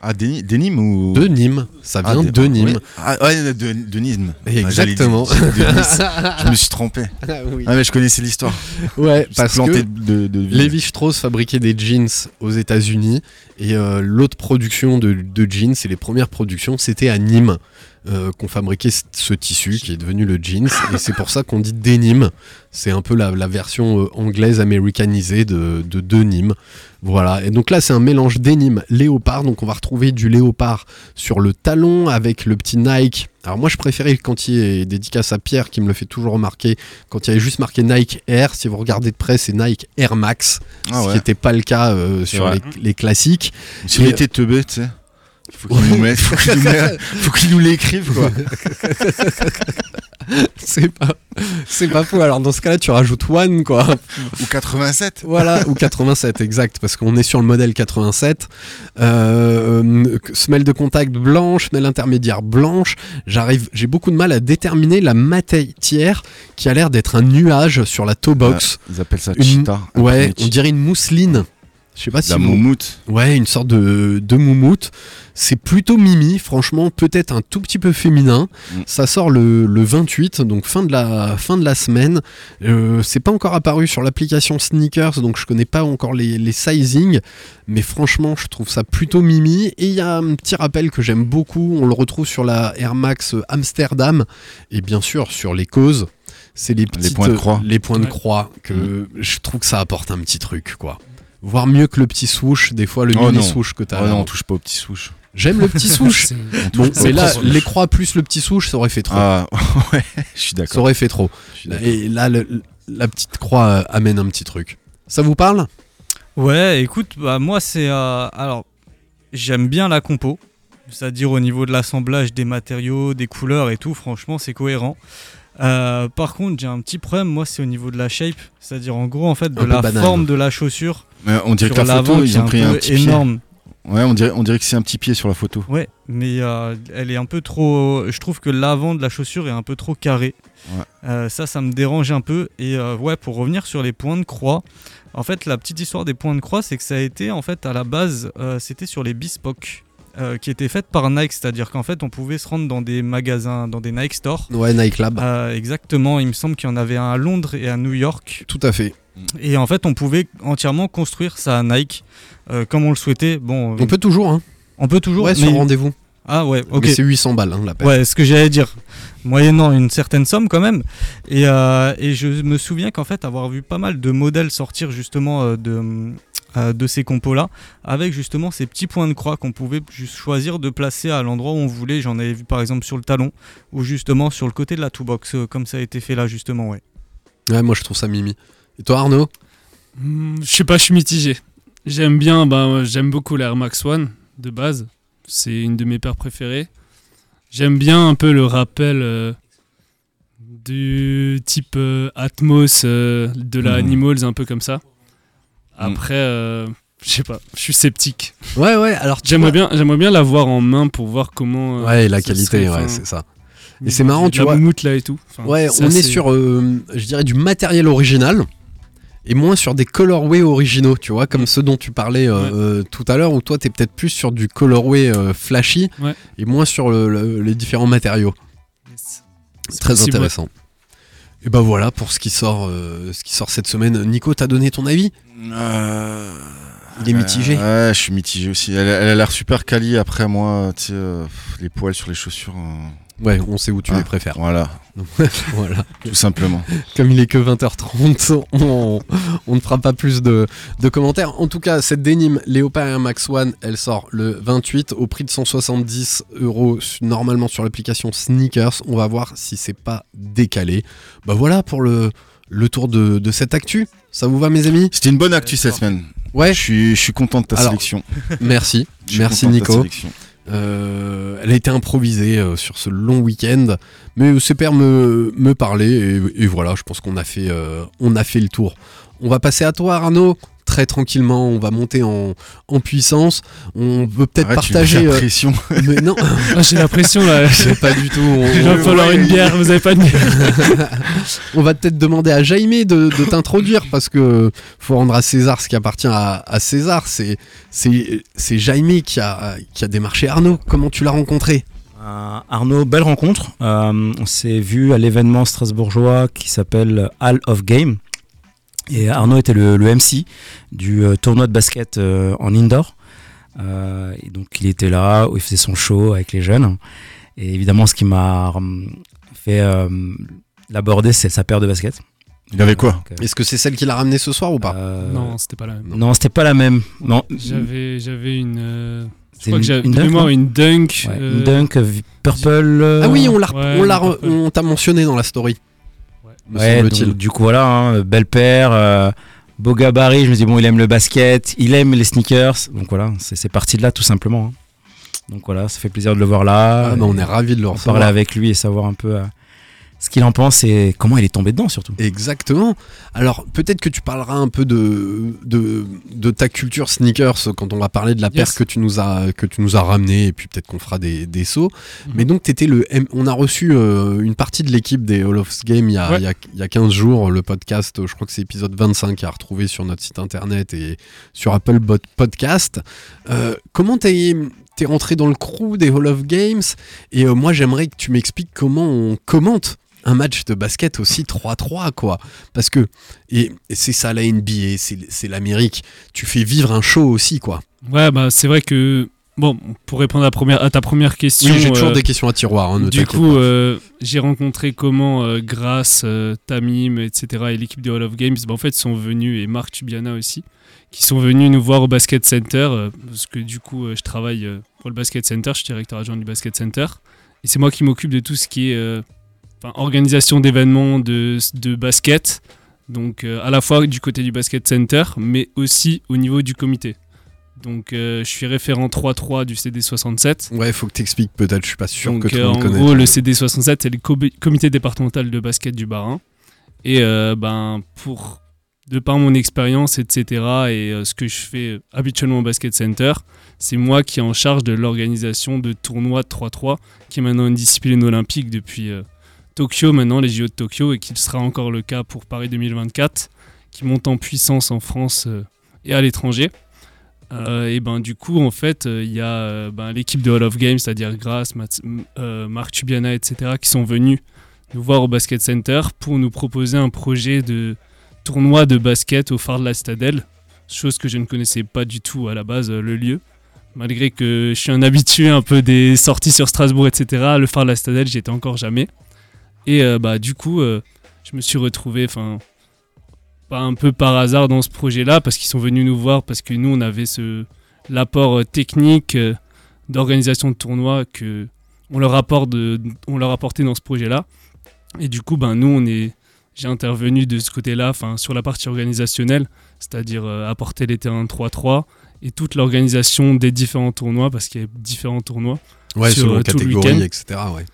Ah, Denim, Denim ou. de Nîmes. Ça Ah, vient des- de Nîmes. Ah, ouais, de, de Nîmes. Exactement. Ah, dire de Nice. je me suis trompé. Ah oui. Ah, mais je connaissais l'histoire. Ouais, parce que de, de. Levi Strauss fabriquait des jeans aux États-Unis et euh, l'autre production de, de jeans, et les premières productions, c'était à Nîmes euh, qu'on fabriquait ce, tissu qui est devenu le jeans. Et c'est pour ça qu'on dit denim. C'est un peu la, la version euh, anglaise américanisée de, de denim. Voilà. Et donc là, c'est un mélange denim léopard. Donc on va retrouver du léopard sur le talon avec le petit Nike. Alors moi, je préférais quand il est dédicace à Pierre qui me le fait toujours remarquer. Quand il y avait juste marqué Nike Air, si vous regardez de près, c'est Nike Air Max. Ah ce qui n'était pas le cas euh, sur les, les classiques. S'il était teubé, tu sais. Faut qu'il nous mette, faut qu'il nous, mette- faut qu'il nous l'écrive, quoi. c'est pas, c'est pas fou. Alors dans ce cas-là, tu rajoutes one quoi. Ou 87. Voilà, ou 87, exact, parce qu'on est sur le modèle 87. Euh, semelle de contact blanche, semelle intermédiaire blanche. J'arrive, j'ai beaucoup de mal à déterminer la matière qui a l'air d'être un nuage sur la toe box. Ils appellent ça Une- cheetah. ouais, on dirait une mousseline. Je sais pas si La vous- moumoute. Ouais, une sorte de, de moumoute. C'est plutôt mimi, franchement, peut-être un tout petit peu féminin. Mm. Ça sort le, le 28, donc fin de la, fin de la semaine. Euh, c'est pas encore apparu sur l'application Sneakers, donc je connais pas encore les, les sizing. Mais franchement, je trouve ça plutôt mimi. Et il y a un petit rappel que j'aime beaucoup. On le retrouve sur la Air Max Amsterdam. Et bien sûr, sur les causes. C'est les, petites, points de croix. Les points de croix que je trouve que ça apporte un petit truc, quoi. Voire mieux que le petit swoosh, des fois le Oh mini non. swoosh que t'as. Oh non, on touche pas au petit souche. J'aime le petit. C'est- bon, mais là, les croix plus le petit swoosh, ça aurait fait trop. Ah, ouais, je suis ça d'accord. aurait fait trop. Et là, le- la petite croix euh, amène un petit truc. Ça vous parle? Ouais, écoute, bah moi c'est euh, alors j'aime bien la compo, c'est-à-dire au niveau de l'assemblage des matériaux, des couleurs et tout. Franchement, c'est cohérent. Euh, par contre, j'ai un petit problème. Moi, c'est au niveau de la shape, c'est-à-dire en gros en fait de Un la forme de la chaussure Mais on dirait sur que la photo, ils ont un pris un petit pied. énorme. Ouais, on dirait, on dirait que c'est un petit pied sur la photo. Ouais, mais euh, elle est un peu trop. Je trouve que l'avant de la chaussure est un peu trop carré. Ouais. Euh, ça, ça me dérange un peu. Et euh, ouais, pour revenir sur les points de croix, en fait, la petite histoire des points de croix, c'est que ça a été, en fait, à la base, euh, c'était sur les bespoke. Euh, qui étaient faites par Nike, c'est-à-dire qu'en fait on pouvait se rendre dans des magasins, dans des Nike stores. Ouais, Nike Lab. Euh, exactement, il me semble qu'il y en avait un à Londres et à New York. Tout à fait. Et en fait on pouvait entièrement construire ça à Nike euh, comme on le souhaitait. Bon, On peut toujours, hein. on peut toujours. Ouais, sur mais- rendez-vous. Ah ouais, ok. Mais c'est 800 balles, hein, la paire. Ouais, ce que j'allais dire. Moyennant une certaine somme quand même. Et, euh, et je me souviens qu'en fait, avoir vu pas mal de modèles sortir justement euh, de, euh, de ces compos-là, avec justement ces petits points de croix qu'on pouvait juste choisir de placer à l'endroit où on voulait. J'en avais vu par exemple sur le talon, ou justement sur le côté de la toolbox, euh, comme ça a été fait là justement, ouais. Ouais, moi je trouve ça mimi. Et toi, Arnaud? Hmm, Je sais pas, je suis mitigé. J'aime bien, ben, j'aime beaucoup l'Air Max One de base. C'est une de mes paires préférées. J'aime bien un peu le rappel euh, du type euh, Atmos euh, de la Mhm. Animals, un peu comme ça. Après, euh, je sais pas, je suis sceptique. Ouais, ouais, alors J'aimerais vois- bien, j'aimerais bien l'avoir en main pour voir comment. euh, Ouais, la qualité, serait, ouais, c'est ça. Et c'est marrant, tu la vois. moumoute là et tout. Enfin, Ouais, on est sur, euh, je dirais, du matériel original et moins sur des colorways originaux, tu vois, comme ceux dont tu parlais euh, Ouais. tout à l'heure, où toi, t'es peut-être plus sur du colorway euh, flashy Ouais. et moins sur le- le- les différents matériaux. Yes. Très possible, ouais. Et bah voilà pour ce qui sort, euh, ce qui sort cette semaine. Nico, t'as donné ton avis? Euh, Il est mitigé. Ouais, je suis mitigé aussi. Elle, elle a l'air super quali. Après, moi, tu sais, euh, les poils sur les chaussures. euh, Ouais, on sait où tu Ah, les préfères. Voilà, voilà. tout simplement. Comme il est que 20h30, on, on ne fera pas plus de, de commentaires. En tout cas, cette dénime Léopard Air Max One, elle sort le 28 au prix de 170 euros normalement sur l'application Sneakers. On va voir si c'est pas décalé. Bah voilà pour le, le tour de, de cette actu. Ça vous va, mes amis? C'était une bonne actu cette semaine. Ouais, Je suis, je suis content de ta Alors, sélection. merci. Merci content de ta Nico. Euh, elle a été improvisée euh, sur ce long week-end, mais ces paires me, me et, voilà, je pense qu'on a fait euh, a fait le tour. On va passer à toi Arnaud, très tranquillement, on va monter en, en puissance. On peut peut-être partager. la euh, pression. mais non, Ah, J'ai l'impression là. c'est pas du tout. On, Il va on- falloir une bière, vous avez pas de bière. on va peut-être demander à Jaime de, de t'introduire parce que faut rendre à César ce qui appartient à, à César. C'est c'est c'est Jaime qui a qui a démarché Arnaud. Comment tu l'as rencontré? Euh, Arnaud, belle rencontre. Euh, on s'est vu à l'événement strasbourgeois qui s'appelle Hall of Game. Et Arnaud était le, le MC du euh, tournoi de basket euh, en indoor. Euh, et donc il était là, où il faisait son show avec les jeunes. Et évidemment, ce qui m'a hum, fait euh, l'aborder, c'est sa paire de basket. Il avait quoi euh, Est-ce que c'est celle qui l'a ramené ce soir ou pas euh, Non, c'était pas la même. non, c'était pas la même. Non, J'avais, j'avais une. euh, je C'est crois une- que j'avais une de dunk, mémoire une dunk. Ouais, euh, une dunk purple. euh, Ah oui, on l'a, Ouais, on l'a, on t'a mentionné dans la story. Ouais. Me Ouais, semble-t-il. donc, du coup voilà, hein, belle paire, euh, beau gabarit. Je me dis bon, il aime le basket, il aime les sneakers, donc voilà, c'est parti de là tout simplement. hein. Donc voilà, ça fait plaisir de le voir là. Ah, bah, on est ravis de le recevoir. parler avec lui et savoir un peu euh, ce qu'il en pense et comment il est tombé dedans surtout. Exactement. Alors peut-être que tu parleras un peu de, de, de ta culture sneakers quand on va parler de la paire Yes. que tu nous as que tu nous as ramené et puis peut-être qu'on fera des, des sauts. Mhm. Mais donc t'étais le M- on a reçu euh, une partie de l'équipe des Hall of Game il y, a, Ouais. il, y a, il y a 15 jours le podcast je crois que c'est épisode 25 à retrouver sur notre site internet et sur Apple Bot- Podcast. Euh, comment t'es t'es rentré dans le crew des Hall of Games? Et euh, moi j'aimerais que tu m'expliques comment on commente un match de basket aussi 3-3 quoi parce que et, et c'est ça la NBA c'est l'Amérique tu fais vivre un show aussi quoi Ouais, bah c'est vrai que. Bon, pour répondre à, première, à ta première question. oui j'ai toujours euh, des questions à tiroir hein, Du coup, euh, j'ai rencontré comment euh, Grace, euh, Tamim, etc. et l'équipe des Hall of Games, bah, en fait, sont venus, et Marc Tubiana aussi, qui sont venus nous voir au Basket Center, parce que du coup, je travaille pour le Basket Center, je suis directeur adjoint du Basket Center, et c'est moi qui m'occupe de tout ce qui est enfin, organisation d'événements de, de basket, donc euh, à la fois du côté du Basket Center, mais aussi au niveau du comité. Donc euh, je suis référent 3-3 du CD67. ouais faut que t'expliques peut-être je suis pas sûr Donc, que tout euh, le monde en connaît gros, le CD67, c'est le co- comité départemental de basket du Barin. Et euh, ben, pour de par mon expérience, etc., et euh, ce que je fais habituellement au Basket Center, c'est moi qui est en charge de l'organisation de tournois de 3-3, qui est maintenant une discipline olympique depuis euh, Tokyo, maintenant les JO de Tokyo, et qui sera encore le cas pour Paris 2024, qui monte en puissance en France euh, et à l'étranger. Euh, et ben du coup en fait euh, il y a ben, l'équipe de Hall of Games, c'est-à-dire Grasse, Marc Tubiana, etc. qui sont venus nous voir au Basket Center pour nous proposer un projet de tournoi de basket au phare de la Citadelle, chose que je ne connaissais pas du tout à la base le lieu. Malgré que je suis un habitué un peu des sorties sur Strasbourg, etc. Le phare de la Citadelle, j'y étais encore jamais. Et euh, bah du coup, euh, je me suis retrouvé, enfin pas un peu par hasard dans ce projet-là, parce qu'ils sont venus nous voir, parce que nous, on avait ce l'apport euh, technique d'organisation de tournois que on leur apporte, de- on leur apportait dans ce projet-là. Et du coup, ben nous, on est, j'ai intervenu de ce côté-là, enfin sur la partie organisationnelle, c'est-à-dire apporter les terrains de 3-3 et toute l'organisation des différents tournois, parce qu'il y a différents tournois. Ouais, sur, selon tout catégorie, etc. Ouais.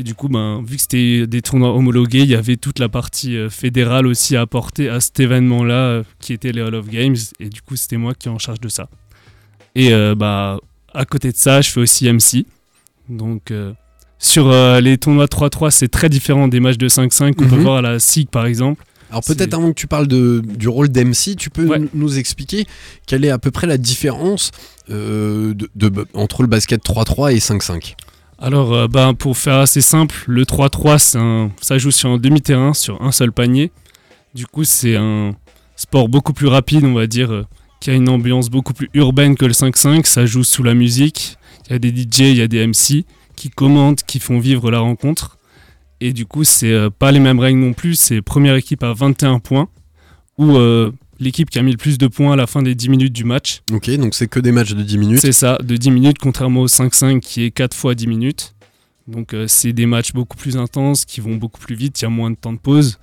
Et du coup, ben, vu que c'était des tournois homologués, il y avait toute la partie euh, fédérale aussi à apporter à cet événement-là, euh, qui était les Hall of Games. Et du coup, c'était moi qui en charge de ça. Et euh, bah, à côté de ça, je fais aussi MC. Donc, sur les tournois 3-3, c'est très différent des matchs de 5-5 qu'on peut Mhm. voir à la SIG, par exemple. Alors peut-être avant que tu parles de, du rôle d'MC, tu peux Ouais. nous expliquer quelle est à peu près la différence de, de- entre le basket 3-3 et 5-5 Alors, euh, ben, pour faire assez simple, le 3-3, c'est un- ça joue sur un demi-terrain, sur un seul panier. Du coup, c'est un sport beaucoup plus rapide, on va dire, euh, qui a une ambiance beaucoup plus urbaine que le 5-5. Ça joue sous la musique. Il y a des DJ, il y a des MC qui commentent, qui font vivre la rencontre. Et du coup, c'est euh, pas les mêmes règles non plus. C'est première équipe à 21 points, ou l'équipe qui a mis le plus de points à la fin des 10 minutes du match. Ok, donc c'est que des matchs de 10 minutes. C'est ça, de 10 minutes, contrairement au 5-5 qui est 4 fois 10 minutes. Donc euh, c'est des matchs beaucoup plus intenses, qui vont beaucoup plus vite, il y a moins de temps de pause.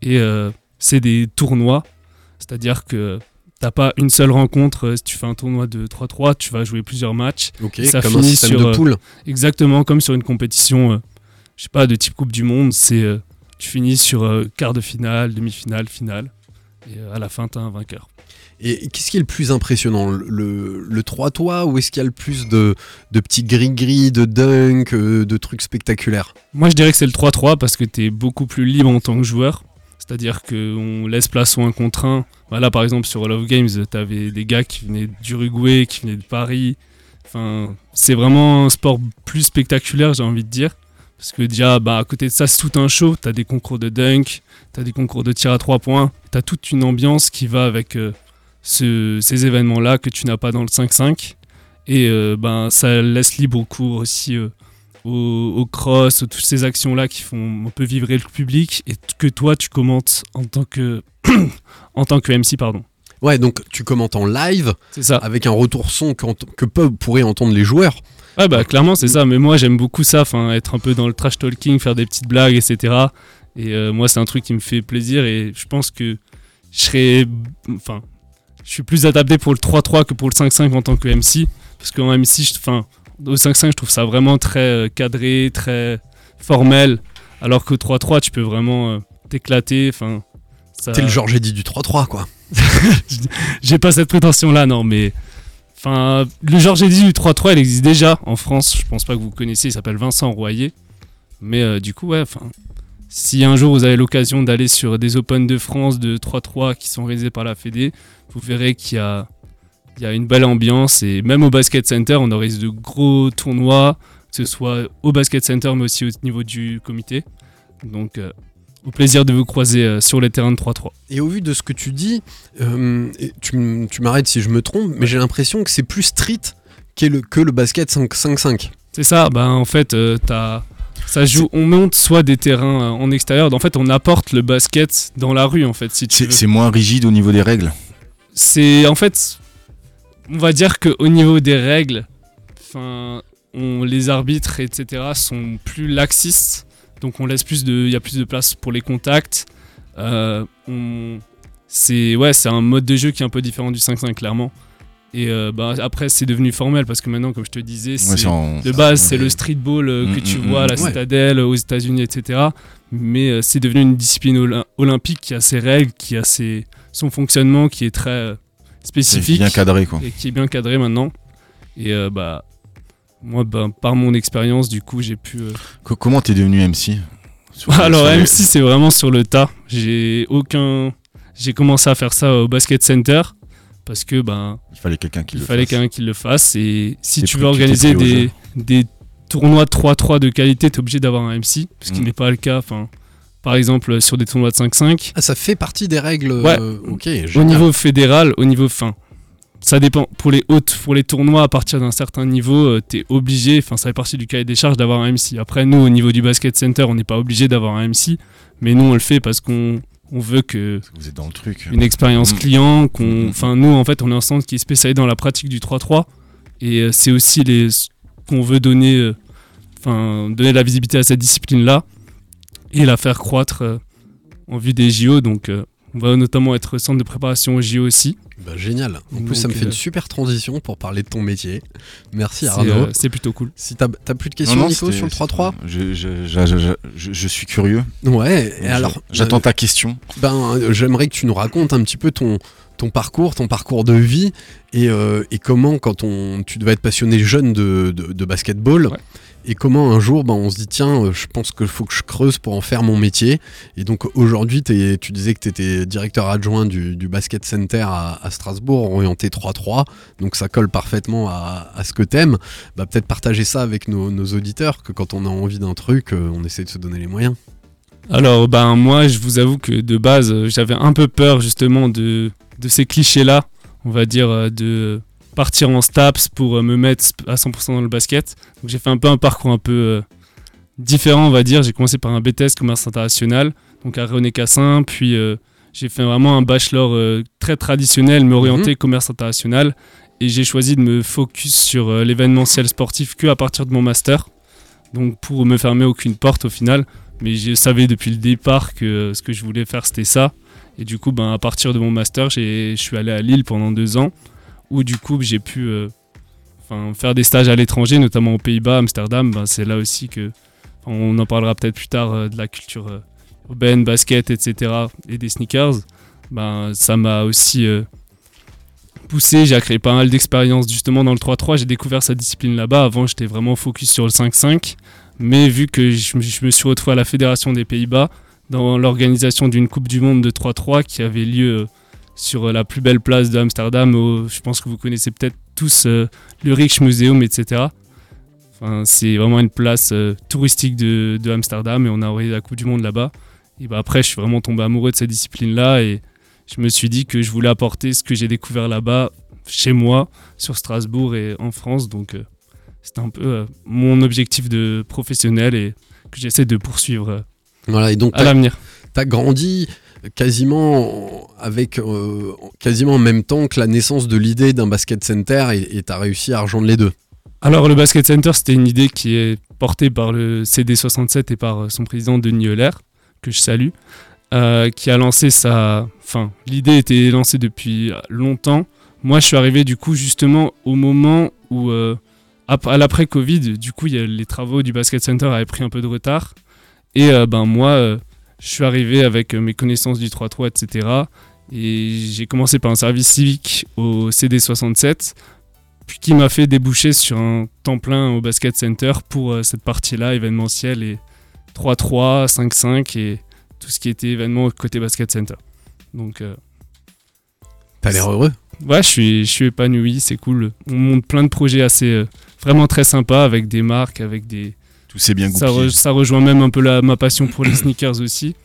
Et euh, c'est des tournois, c'est-à-dire que t'as pas une seule rencontre. euh, Si tu fais un tournoi de 3-3, tu vas jouer plusieurs matchs. Ok, ça comme un finit système sur, de poule. Exactement, comme sur une compétition, je sais pas, de type Coupe du Monde. C'est tu finis sur quart de finale, demi-finale, finale. Et euh, à la fin, tu as un vainqueur. Et qu'est-ce qui est le plus impressionnant? Le, le, le 3-3 ou est-ce qu'il y a le plus de, de petits gris-gris, de dunk, euh, de trucs spectaculaires? Moi, je dirais que c'est le 3-3 parce que tu es beaucoup plus libre en tant que joueur. C'est-à-dire qu'on laisse place au 1 contre 1. Bah là, par exemple, sur All of Games, tu avais des gars qui venaient d'Uruguay, qui venaient de Paris. Enfin, c'est vraiment un sport plus spectaculaire, j'ai envie de dire. Parce que déjà, bah, à côté de ça, c'est tout un show. Tu as des concours de dunk, tu as des concours de tir à 3 points. Tu as toute une ambiance qui va avec euh, ce- ces événements-là que tu n'as pas dans le 5-5. Et euh, ben, ça laisse libre cours aussi euh, au, au cross, toutes ces actions-là qui font un peu vibrer le public et que toi tu commentes en tant que, en tant que MC. Pardon. Ouais, donc tu commentes en live C'est ça. avec un retour son que peuvent, pourraient entendre les joueurs. Ouais, bah clairement, c'est ça. Mais moi, j'aime beaucoup ça, enfin, être un peu dans le trash talking, faire des petites blagues, etc. Et euh, moi, c'est un truc qui me fait plaisir et je pense que je serais. Enfin, je suis plus adapté pour le 3-3 que pour le 5-5 en tant que MC. Parce qu'en MC, je- enfin, au 5-5, je trouve ça vraiment très euh, cadré, très formel. Alors qu'au 3-3, tu peux vraiment euh, t'éclater. Enfin, ça- T'es le Georges Eddy du 3-3, quoi. j'ai pas cette prétention-là, non, mais. Enfin, le Georges Eddy du 3-3, il existe déjà en France. Je pense pas que vous connaissez, il s'appelle Vincent Royer. Mais euh, du coup, ouais, enfin. Si un jour vous avez l'occasion d'aller sur des Open de France de 3-3 qui sont réalisés par la Fédé, vous verrez qu'il y a, y a une belle ambiance. Et même au Basket Center, on organise de gros tournois, que ce soit au Basket Center, mais aussi au niveau du comité. Donc, euh, au plaisir de vous croiser euh, sur les terrains de 3-3. Et au vu de ce que tu dis, euh, tu, tu m'arrêtes si je me trompe, mais j'ai l'impression que c'est plus street qu'est le, que le basket 5-5. C'est ça, bah en fait, euh, t'as- ça joue, on monte soit des terrains euh, en extérieur, en fait on apporte le basket dans la rue en fait, si C'est moins rigide au niveau des règles. C'est en fait, on va dire qu'au niveau des règles, enfin, on, les arbitres, etc., sont plus laxistes, donc on laisse plus de, il y a plus de place pour les contacts. Euh, c'est ouais, c'est un mode de jeu qui est un peu différent du 5-5 clairement. Et euh, bah, après, c'est devenu formel parce que maintenant, comme je te disais, en- de base, c'est le streetball euh, que Mm, tu mm, vois à la mm. Ouais. Citadelle, aux États-Unis, etc. Mais euh, c'est devenu une discipline olym- olympique qui a ses règles, qui a ses, son fonctionnement qui est très spécifique. bien cadré, quoi. Et qui est bien cadré maintenant. Et bah, moi, bah, par mon expérience, du coup, j'ai pu. euh, Co- Comment t'es devenu MC Sur- alors sur les- MC c'est vraiment sur le tas. J'ai aucun. J'ai commencé à faire ça au basket center parce que ben Il fallait quelqu'un qui il le fallait fasse. quelqu'un qui le fasse et si T'es tu veux tu t'es organiser des, des tournois de 3-3 de qualité, tu es obligé d'avoir un MC ce qui Mm. n'est pas le cas. Enfin, par exemple sur des tournois de 5-5. Ah, ça fait partie des règles. Ouais. euh, ok, Au niveau fédéral, au niveau fin. Ça dépend. Pour les hautes, pour les tournois à partir d'un certain niveau, tu es obligé, enfin ça fait partie du cahier des charges d'avoir un MC. Après, nous, au niveau du basket center, on n'est pas obligé d'avoir un MC, mais nous, on le fait parce qu'on on veut que Vous êtes dans le truc. une expérience Mm. client, qu'on, Mm. enfin nous, en fait, on est un centre qui est spécialisé dans la pratique du 3-3, et euh, c'est aussi les qu'on veut donner, euh, enfin donner la visibilité à cette discipline-là et la faire croître euh, en vue des JO. Donc, euh, on va notamment être centre de préparation aux JO aussi. Bah, génial. En plus, ça me fait euh, une super transition pour parler de ton métier. Merci C'est, Arnaud. euh, c'est plutôt cool. Si t'as plus de questions, Non, non, Nico, c'était- sur le 3-3 Je, je- je- je- je- je suis curieux. Ouais, et alors. J'attends euh, ta question. Ben, euh, j'aimerais que tu nous racontes un petit peu ton, ton parcours, ton parcours de vie et, euh, et comment, quand on, tu devais être passionné jeune de, de, de basketball, Ouais. Et comment un jour ben, on se dit tiens, euh, je pense qu'il faut que je creuse pour en faire mon métier. Et donc aujourd'hui, tu disais que tu étais directeur adjoint du, Basket Center à, Strasbourg, orienté 3-3, donc ça colle parfaitement à, ce que t'aimes. Bah, Peut-être partager ça avec nos, auditeurs, que quand on a envie d'un truc, euh, on essaie de se donner les moyens. Alors, ben moi, je vous avoue que de base, j'avais un peu peur justement de, ces clichés-là, on va dire, euh, de partir en STAPS pour euh, me mettre à 100% dans le basket. Donc, j'ai fait un peu un parcours un peu euh, différent, on va dire. J'ai commencé par un BTS commerce international, donc à René Cassin, puis euh, j'ai fait vraiment un bachelor très traditionnel, mais orienté commerce international. Et j'ai choisi de me focus sur l'événementiel sportif que à partir de mon master. Donc pour me fermer aucune porte au final. Mais je savais depuis le départ que ce que je voulais faire c'était ça. Et du coup, ben, à partir de mon master, je suis allé à Lille pendant deux ans. Où du coup, j'ai pu euh, faire des stages à l'étranger, notamment aux Pays-Bas, Amsterdam. Ben, c'est là aussi que. on en parlera peut-être plus tard euh, de la culture euh, urbaine, basket, etc. et des sneakers. Ben, ça m'a aussi poussé. J'ai créé pas mal d'expériences justement dans le 3-3. J'ai découvert cette discipline là-bas. Avant, j'étais vraiment focus sur le 5-5. Mais vu que je, me- suis retrouvé à la Fédération des Pays-Bas dans l'organisation d'une Coupe du Monde de 3-3 qui avait lieu sur euh, la plus belle place de Amsterdam, au- je pense que vous connaissez peut-être tous euh, le Rijksmuseum, etc. Enfin, c'est vraiment une place euh, touristique de, de Amsterdam et on a organisé la Coupe du Monde là-bas. Et bah après, je suis vraiment tombé amoureux de cette discipline-là et je me suis dit que je voulais apporter ce que j'ai découvert là-bas chez moi, sur Strasbourg et en France. Donc euh, c'était un peu mon objectif de professionnel et que j'essaie de poursuivre Voilà, et donc à l'avenir. T'as grandi quasiment avec euh, quasiment en même temps que la naissance de l'idée d'un basket center et et t'as réussi à rejoindre les deux. Alors le Basket Center, c'était une idée qui est portée par le CD67 et par euh, son président Denis Euler, que je salue, euh, qui a lancé sa... Enfin, l'idée était lancée depuis longtemps. Moi, je suis arrivé du coup justement au moment où, à l'après-Covid, du coup, les travaux du Basket Center avaient pris un peu de retard. Et ben moi, je suis arrivé avec euh, mes connaissances du 3-3, etc. Et j'ai commencé par un service civique au CD67 puis qui m'a fait déboucher sur un temps plein au basket center pour euh, cette partie-là événementielle et 3-3, 5-5 et tout ce qui était événement côté basket center. Donc euh, T'as l'air heureux. ouais, je suis, je suis épanoui, c'est cool. On monte plein de projets assez euh, vraiment très sympas avec des marques, avec des Tout s'est bien ça, goupillé. re- ça rejoint même un peu la, ma passion pour les sneakers aussi.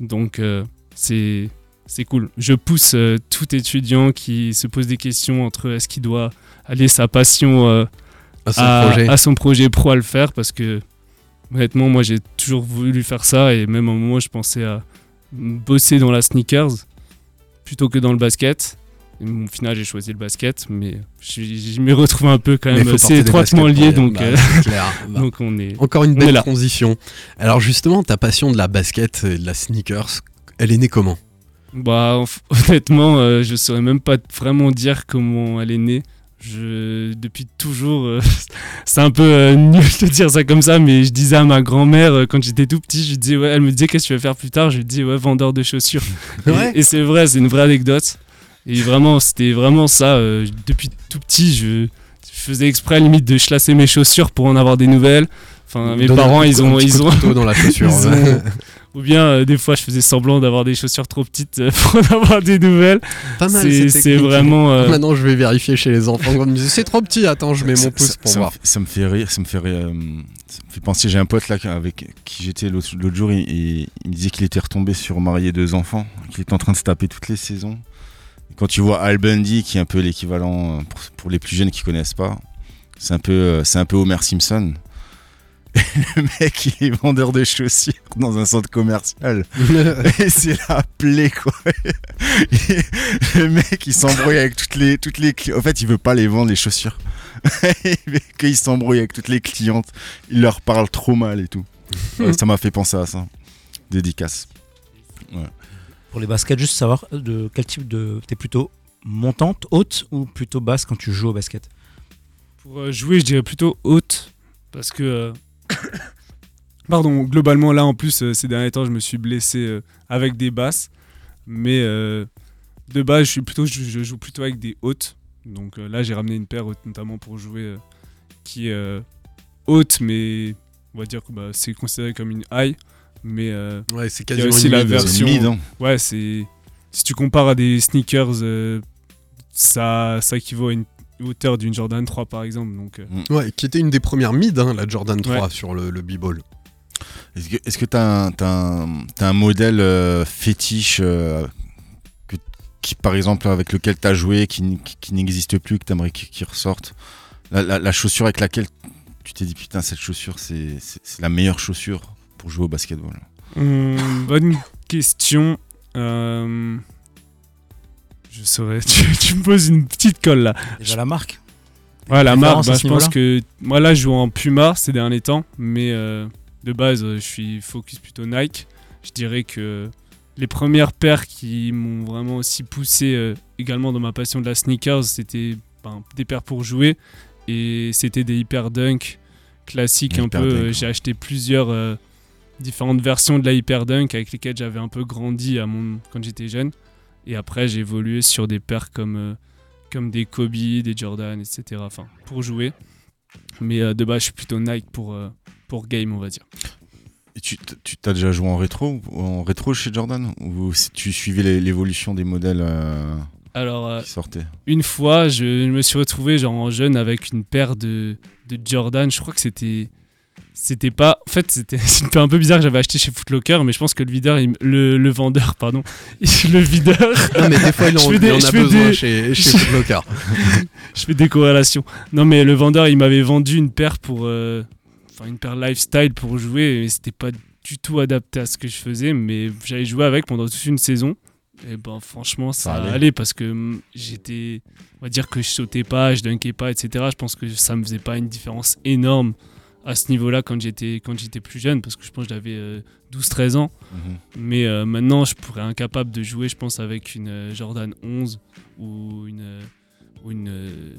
Donc euh, c'est c'est cool. Je pousse euh, tout étudiant qui se pose des questions entre est-ce qu'il doit allier sa passion euh, À son à, projet. à son projet pro à le faire parce que honnêtement moi j'ai toujours voulu faire ça et même à un moment je pensais à bosser dans la sneakers plutôt que dans le basket. Et au final j'ai choisi le basket mais je, je m'y retrouve un peu quand même assez étroitement lié y- donc, bah, euh, clair. Bah, donc on est Encore une belle transition. Alors justement, ta passion de la basket et de la sneakers, elle est née comment? Bah, honnêtement, euh, je saurais même pas vraiment dire comment elle est née. Je, depuis toujours, euh, c'est un peu euh, nul de dire ça comme ça, mais je disais à ma grand-mère euh, quand j'étais tout petit, je disais, ouais, elle me disait qu'est-ce que tu vas faire plus tard, je lui dis ouais, vendeur de chaussures. Et- Ouais. et c'est vrai, c'est une vraie anecdote. Et vraiment, c'était vraiment ça. euh, depuis tout petit, je, je faisais exprès limite de chlasser mes chaussures pour en avoir des nouvelles. Enfin, mes Donner parents, ils ont, petit ils ont, couteau dans la chaussure, ils ouais. ont- ou bien euh, des fois, je faisais semblant d'avoir des chaussures trop petites euh, pour en avoir des nouvelles. Pas mal, C'est- vraiment. euh, Maintenant, je vais vérifier chez les enfants. C'est trop petit, attends, je mets mon pouce ça- pour ça me voir. fait- Ça me fait rire, ça me fait rire, euh, ça me fait penser. J'ai un pote là avec qui j'étais l'autre jour, il me disait qu'il était retombé sur marié deux enfants, qu'il était en train de se taper toutes les saisons. Quand tu vois Al Bundy, qui est un peu l'équivalent euh, pour, pour les plus jeunes qui connaissent pas, c'est un peu, euh, c'est un peu Homer Simpson. Et le mec, il est vendeur de chaussures dans un centre commercial. et c'est la plaie, quoi. Et le mec, il s'embrouille avec toutes les, toutes les En fait, il veut pas les vendre, les chaussures. Qu'il s'embrouille avec toutes les clientes. Il leur parle trop mal et tout. Ouais, ça m'a fait penser à ça. Dédicace. Ouais. Pour les baskets, juste savoir de quel type de. T'es plutôt montante, haute ou plutôt basse quand tu joues au basket Pour euh, jouer, je dirais plutôt haute. Parce que. euh, Pardon, globalement, là, en plus, euh, ces derniers temps, je me suis blessé avec des basses. Mais de base, je, suis plutôt, je, joue plutôt avec des hautes. Donc là, j'ai ramené une paire haute, notamment pour jouer qui est haute, mais on va dire que bah, c'est considéré comme une high. Mais euh, Ouais, c'est quasiment aussi une la mid, version. mid, hein. Ouais, c'est. Si tu compares à des sneakers, euh, ça, ça équivaut à une hauteur d'une Jordan 3 par exemple. Donc, euh, Ouais, qui était une des premières mid, hein, la Jordan 3 Ouais. sur le, le b-ball. Est-ce que est-ce que t'as un, t'as un, t'as un modèle euh, fétiche euh, que- qui, par exemple, avec lequel t'as joué, qui, qui- qui n'existe plus, que t'aimerais qu'il qu'il ressorte? La, la- la chaussure avec laquelle tu t'es dit putain cette chaussure c'est la meilleure chaussure pour jouer au basketball. Hum, bonne question. Euh, Je saurais. Tu, tu me poses une petite colle là. Déjà la marque Ouais, la marque, bah, je pense que. Moi là, je joue en Puma ces derniers temps. Mais euh, de base, euh, je suis focus plutôt Nike. Je dirais que les premières paires qui m'ont vraiment aussi poussé euh, également dans ma passion de la sneakers, c'était ben, des paires pour jouer. Et c'était des Hyper Dunk classiques un peu. J'ai acheté plusieurs euh, différentes versions de la Hyper Dunk avec lesquelles j'avais un peu grandi à mon, quand j'étais jeune. Et après, j'ai évolué sur des paires comme, euh, comme des Kobe, des Jordan, etc. Enfin, pour jouer. Mais euh, de base, je suis plutôt Nike pour, euh, pour game, on va dire. Et tu tu t'as déjà joué en rétro en rétro chez Jordan? Ou si tu suivais l'évolution des modèles Alors, qui sortaient? une fois, je me suis retrouvé genre en jeune avec une paire de, de Jordan. Je crois que c'était. C'était pas. En fait, c'était un peu bizarre que j'avais acheté chez Footlocker, mais je pense que le videur, il- le, le vendeur, pardon, le videur. Non, mais des fois, il en, des- en a besoin des- chez, Footlocker. je fais des corrélations. Non, mais le vendeur, il m'avait vendu une paire pour. euh, Enfin, une paire lifestyle pour jouer, et c'était pas du tout adapté à ce que je faisais, mais j'avais joué avec pendant toute une saison. Et ben, franchement, ça, Ça allait. allait parce que hum, j'étais. On va dire que je sautais pas, je dunkais pas, etc. Je pense que ça me faisait pas une différence énorme à ce niveau-là quand j'étais quand j'étais plus jeune, parce que je pense que j'avais euh, 12-13 ans. Mhm. Mais euh, maintenant, je pourrais incapable de jouer, je pense, avec une euh, Jordan 11 ou une, euh, ou une euh,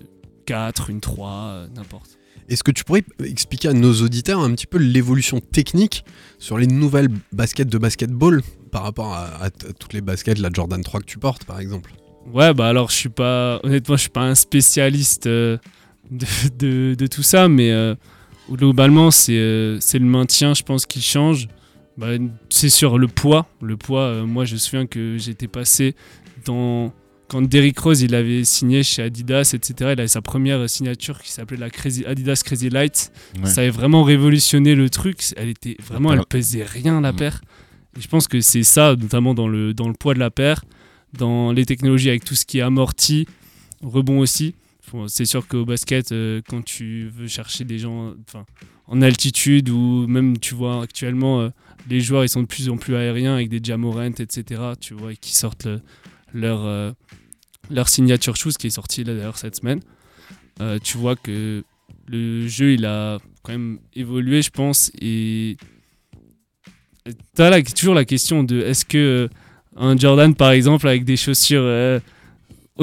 4, une 3, euh, n'importe. Est-ce que tu pourrais expliquer à nos auditeurs un petit peu l'évolution technique sur les nouvelles baskets de basketball par rapport à, à t- à toutes les baskets, la Jordan 3 que tu portes par exemple? Ouais, bah alors je suis pas. Honnêtement, je suis pas un spécialiste euh, de, de- de tout ça, mais globalement, c'est euh, c'est le maintien, je pense, qui change. Bah, c'est sur le poids. Le poids, euh, moi, je me souviens que j'étais passé dans. Quand Derrick Rose il avait signé chez Adidas, etc., il avait sa première signature qui s'appelait la Crazy- Adidas Crazy Light. Ouais. Ça avait vraiment révolutionné le truc. Elle était vraiment, elle pesait rien la Mm. paire. Et je pense que c'est ça, notamment dans le, dans le poids de la paire, dans les technologies avec tout ce qui est amorti, rebond aussi. C'est sûr qu'au basket, euh, quand tu veux chercher des gens en altitude ou même tu vois actuellement euh, les joueurs ils sont de plus en plus aériens avec des Jamorant, etc. Tu vois, qui sortent euh, leur signature shoes qui est sorti là d'ailleurs cette semaine. Tu vois que le jeu il a quand même évolué, je pense, et T'as la- toujours la question de est-ce que un Jordan par exemple avec des chaussures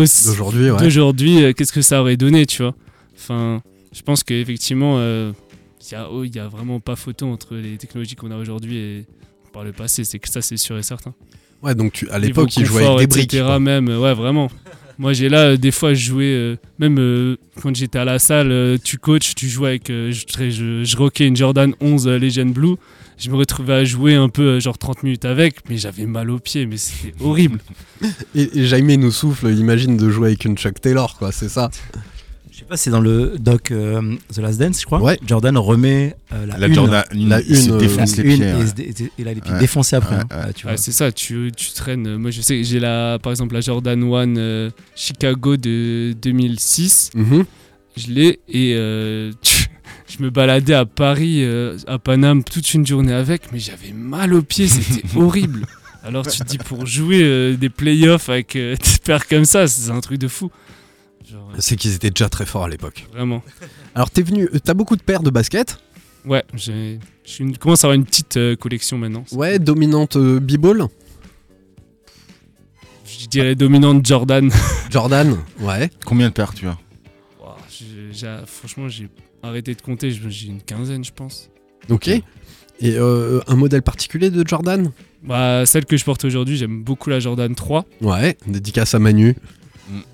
D'aujourd'hui, ouais. d'aujourd'hui, euh, qu'est-ce que ça aurait donné, tu vois? Enfin, je pense qu'effectivement, il y, a, oh, a vraiment pas photo entre les technologies qu'on a aujourd'hui et par le passé. C'est que ça, c'est sûr et certain. Ouais, donc tu, à l'époque, ils jouaient avec des briques. etc., quoi. même, euh, ouais, vraiment. Moi, j'ai là, euh, des fois, je jouais, euh, même euh, quand j'étais à la salle, euh, tu coaches, tu jouais avec, euh, je, je, je rockais une Jordan 11 euh, Legend Blue. Je me retrouvais à jouer un peu, euh, genre 30 minutes avec, mais j'avais mal aux pieds, mais c'était horrible. Et, et Jaime nous souffle, imagine de jouer avec une Chuck Taylor, quoi, c'est ça Je sais pas, c'est dans le doc euh, The Last Dance, je crois. Ouais. Jordan remet euh, la, La une, Jordan une, la se une, euh, défonce la les une pieds. et, ouais. il a les pieds Ouais. défoncés après. Ouais, hein. vois. c'est ça, tu, tu traînes. Moi, je sais que j'ai la, par exemple, la Jordan 1 euh, Chicago de 2006. Mhm. Je l'ai et euh, tu- je me baladais à Paris, euh, à Paname, toute une journée avec, mais j'avais mal aux pieds, c'était horrible. Alors tu te dis, pour jouer euh, des playoffs avec euh, des paires comme ça, c'est un truc de fou. Euh, C'est qu'ils étaient déjà très forts à l'époque. vraiment. Alors, t'es venu, t'as beaucoup de paires de basket Ouais, j'ai, je commence à avoir une petite euh, collection maintenant. Ouais, dominante euh, b-ball Je dirais dominante Jordan. Jordan Ouais. Combien de paires tu as? Ouah, j'ai- j'ai- franchement, j'ai arrêté de compter, j'ai une quinzaine, je pense. Ok. Et euh, un modèle particulier de Jordan? Bah, celle que je porte aujourd'hui, j'aime beaucoup la Jordan 3. Ouais, dédicace à Manu.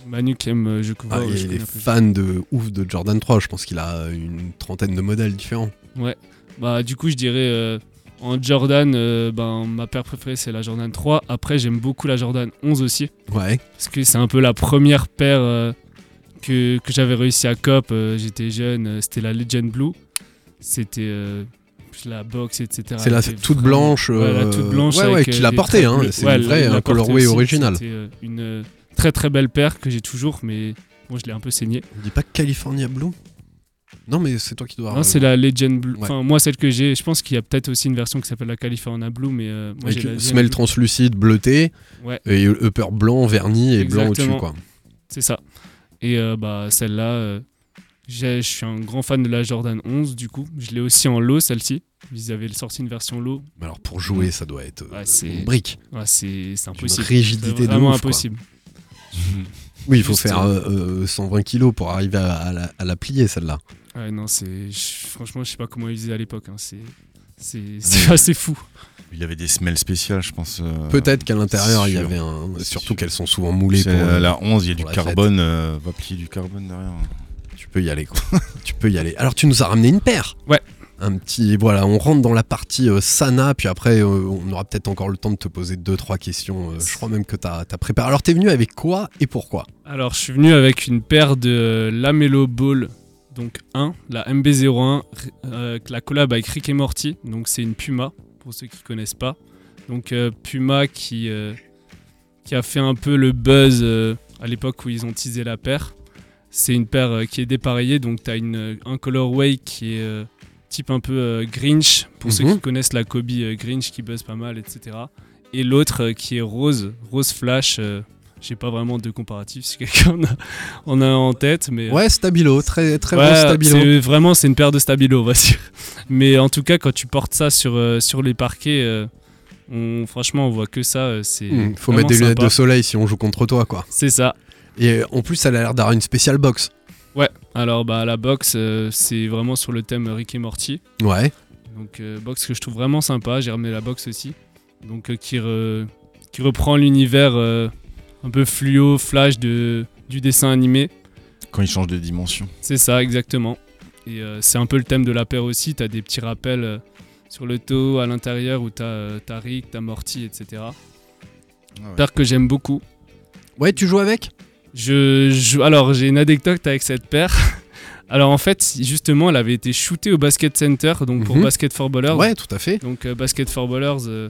Manu qui aime, euh, je Ah, ouais, je il est fan de ouf de Jordan 3. Je pense qu'il a une trentaine de modèles différents. Ouais. Bah, du coup, je dirais euh, en Jordan, euh, ben, ma paire préférée c'est la Jordan 3. Après, j'aime beaucoup la Jordan 11 aussi. Ouais. Parce que c'est un peu la première paire euh, que, que j'avais réussi à cop. euh, J'étais jeune, euh, c'était la Legend Blue. C'était euh, la box, etc. C'est la toute blanche, Ouais, la toute blanche. ouais, ouais, avec, qu'il euh, a des portée, hein, c'est l'a euh, portée colorway original. C'était une très très belle paire que j'ai toujours, mais bon, je l'ai un peu saignée. On dit pas California Blue? Non, mais c'est toi qui dois. Non, c'est la Legend Blue. Ouais. Enfin, moi, celle que j'ai, je pense qu'il y a peut-être aussi une version qui s'appelle la California Blue, mais euh, moi, j'ai la Blue. translucide bleuté Ouais. et upper blanc, verni et blanc au-dessus, quoi. C'est ça. Et euh, bah, celle-là, euh, je suis un grand fan de la Jordan 11, du coup. Je l'ai aussi en low, celle-ci. Ils avaient sorti une version low. Mais alors, pour jouer, ça doit être euh, Ouais, c'est une brique. Ouais, c'est impossible. rigidité C'est de vraiment ouf, impossible. Oui, il faut Juste, faire euh, euh, euh, 120 kilos pour arriver à, à la, à la plier, celle-là. Ouais, non, c'est. Franchement, je sais pas comment ils faisaient à l'époque. hein. C'est assez fou. Il y avait des semelles spéciales, je pense. euh, Peut-être qu'à l'intérieur, il y avait un. Surtout qu'elles sont souvent moulées pour. euh, la 11, il y a du carbone. euh, va plier du carbone derrière. Tu peux y aller, quoi. tu peux y aller. Alors, tu nous as ramené une paire Ouais. Un petit. Voilà, on rentre dans la partie euh, Sana, puis après, euh, on aura peut-être encore le temps de te poser deux, trois questions. euh, je crois même que tu as, préparé. Alors, t'es venu avec quoi et pourquoi? Alors, je suis venu avec une paire de Lamelo Ball, donc 1, la MB01, euh, la collab avec Rick et Morty. Donc, c'est une Puma, pour ceux qui connaissent pas. Donc, euh, Puma qui, euh, qui a fait un peu le buzz à l'époque où ils ont teasé la paire. C'est une paire qui est dépareillée, donc tu as une, un colorway qui est type un peu Grinch, pour ceux Mhm. qui connaissent la Kobe Grinch qui buzz pas mal, etc. Et l'autre qui est rose, rose flash. Euh, j'ai pas vraiment de comparatif si quelqu'un en a, en tête, mais Ouais, Stabilo, très, très Ouais, bon Stabilo. c'est- Vraiment, c'est une paire de stabilo, on va dire. Mais en tout cas, quand tu portes ça sur, euh, sur les parquets, euh, on, franchement, on voit que ça. euh, c'est Hmm, faut mettre des lunettes de soleil si on joue contre toi, quoi. C'est ça. Et euh, en plus, elle a l'air d'avoir une spéciale box. Ouais, alors bah, la box, euh, c'est vraiment sur le thème Rick et Morty. Ouais. Donc, euh, box que je trouve vraiment sympa. J'ai remis la box aussi. Donc, euh, qui, re- qui reprend l'univers euh, un peu fluo, flash de, du dessin animé. Quand il change de dimension. C'est ça, exactement. Et euh, c'est un peu le thème de la paire aussi. Tu as des petits rappels euh, sur le dos, à l'intérieur, où tu as, Rick, tu as Morty, etc. ouais. Paire que j'aime beaucoup. Ouais, tu joues avec? Je, je- alors, j'ai une anecdote avec cette paire. Alors, en fait, justement, elle avait été shootée au Basket Center, donc pour Mhm. Basket for Ballers. Ouais, tout à fait. Donc, euh, Basket for Ballers, euh,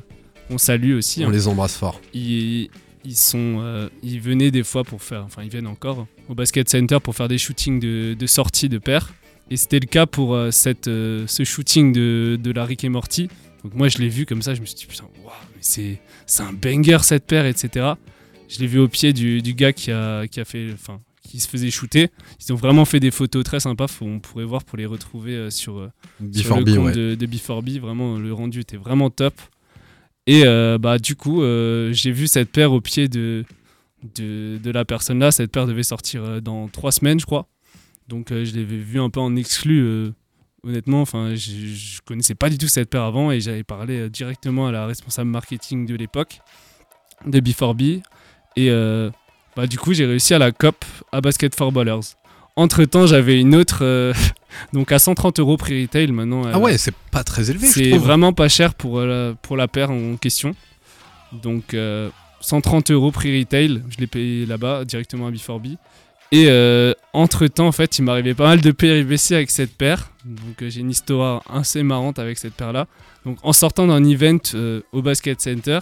on salue aussi. On hein. les embrasse fort. ils, ils sont, euh, ils venaient des fois pour faire, enfin ils viennent encore au basket center pour faire des shootings de, de sortie de paire. Et c'était le cas pour euh, cette, euh, ce shooting de, de la Rick et Morty. Donc moi je l'ai vu comme ça, je me suis dit putain, mais c'est, c'est un banger cette paire, etc. Je l'ai vu au pied du, du gars qui a, qui a fait, enfin qui se faisait shooter. Ils ont vraiment fait des photos très sympas. Faut- on pourrait voir pour les retrouver sur, le compte ouais. de, de Before B. Vraiment, le rendu était vraiment top. Et euh, bah, du coup, euh, j'ai vu cette paire au pied de, de, la personne là. Cette paire devait sortir euh, dans trois semaines, je crois. Donc je l'avais vu un peu en exclu. honnêtement, enfin, je, je connaissais pas du tout cette paire avant et j'avais parlé directement à la responsable marketing de l'époque de B4B. Et euh, bah, du coup, j'ai réussi à la COP à Basket for Ballers. Entre temps, j'avais une autre, euh, donc à 130 euros prix retail maintenant. Ah ouais, c'est pas très élevé. c'est vraiment pas cher pour, euh, la, pour la paire en question. Donc euh, 130 euros prix retail, je l'ai payé là-bas directement à B4B. Et entre temps, en fait, il m'arrivait pas mal de péripéties avec cette paire. Donc euh, j'ai une histoire assez marrante avec cette paire-là. Donc en sortant d'un event euh, au Basket Center,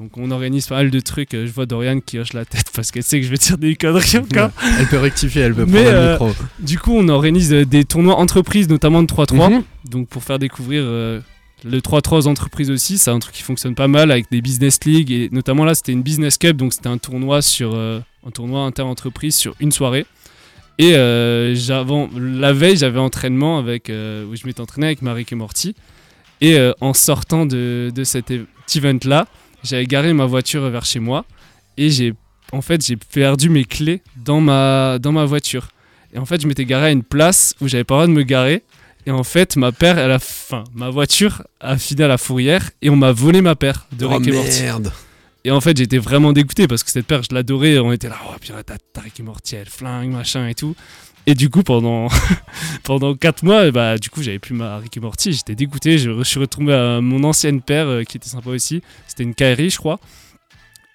donc on organise pas mal de trucs. euh, je vois Dorian qui hoche la tête parce qu'elle sait que je vais dire des conneries encore. Elle peut rectifier, elle peut Mais prendre le euh, micro. du coup, on organise euh, des tournois entreprises, notamment de 3-3. Mhm. Donc pour faire découvrir euh, le 3-3 aux entreprises aussi, c'est un truc qui fonctionne pas mal avec des business leagues. Et notamment là, c'était une business cup, donc c'était un tournoi sur euh, un tournoi inter-entreprise sur une soirée. Et la veille, j'avais entraînement avec, où je m'étais entraîné avec Marik et Morty. Et en sortant de, de cet event-là, j'avais garé ma voiture vers chez moi. Et j'ai en fait, j'ai perdu mes clés dans ma, dans ma voiture. Et en fait, je m'étais garé à une place où j'avais pas le droit de me garer. Et en fait, ma paire, elle a, enfin, ma voiture a fini à la fourrière et on m'a volé ma paire de Oh Rick et Morty. merde. Et en fait, j'étais vraiment dégoûté parce que cette paire, je l'adorais. On était là, oh, purée, t'as t'as Rick et Morty, elle flingue, machin et tout. Et du coup, pendant, pendant 4 mois, bah, du coup, j'avais plus ma Rick et Morty. J'étais dégoûté. Je, je suis retombé à mon ancienne paire euh, qui était sympa aussi. C'était une Kairi, je crois.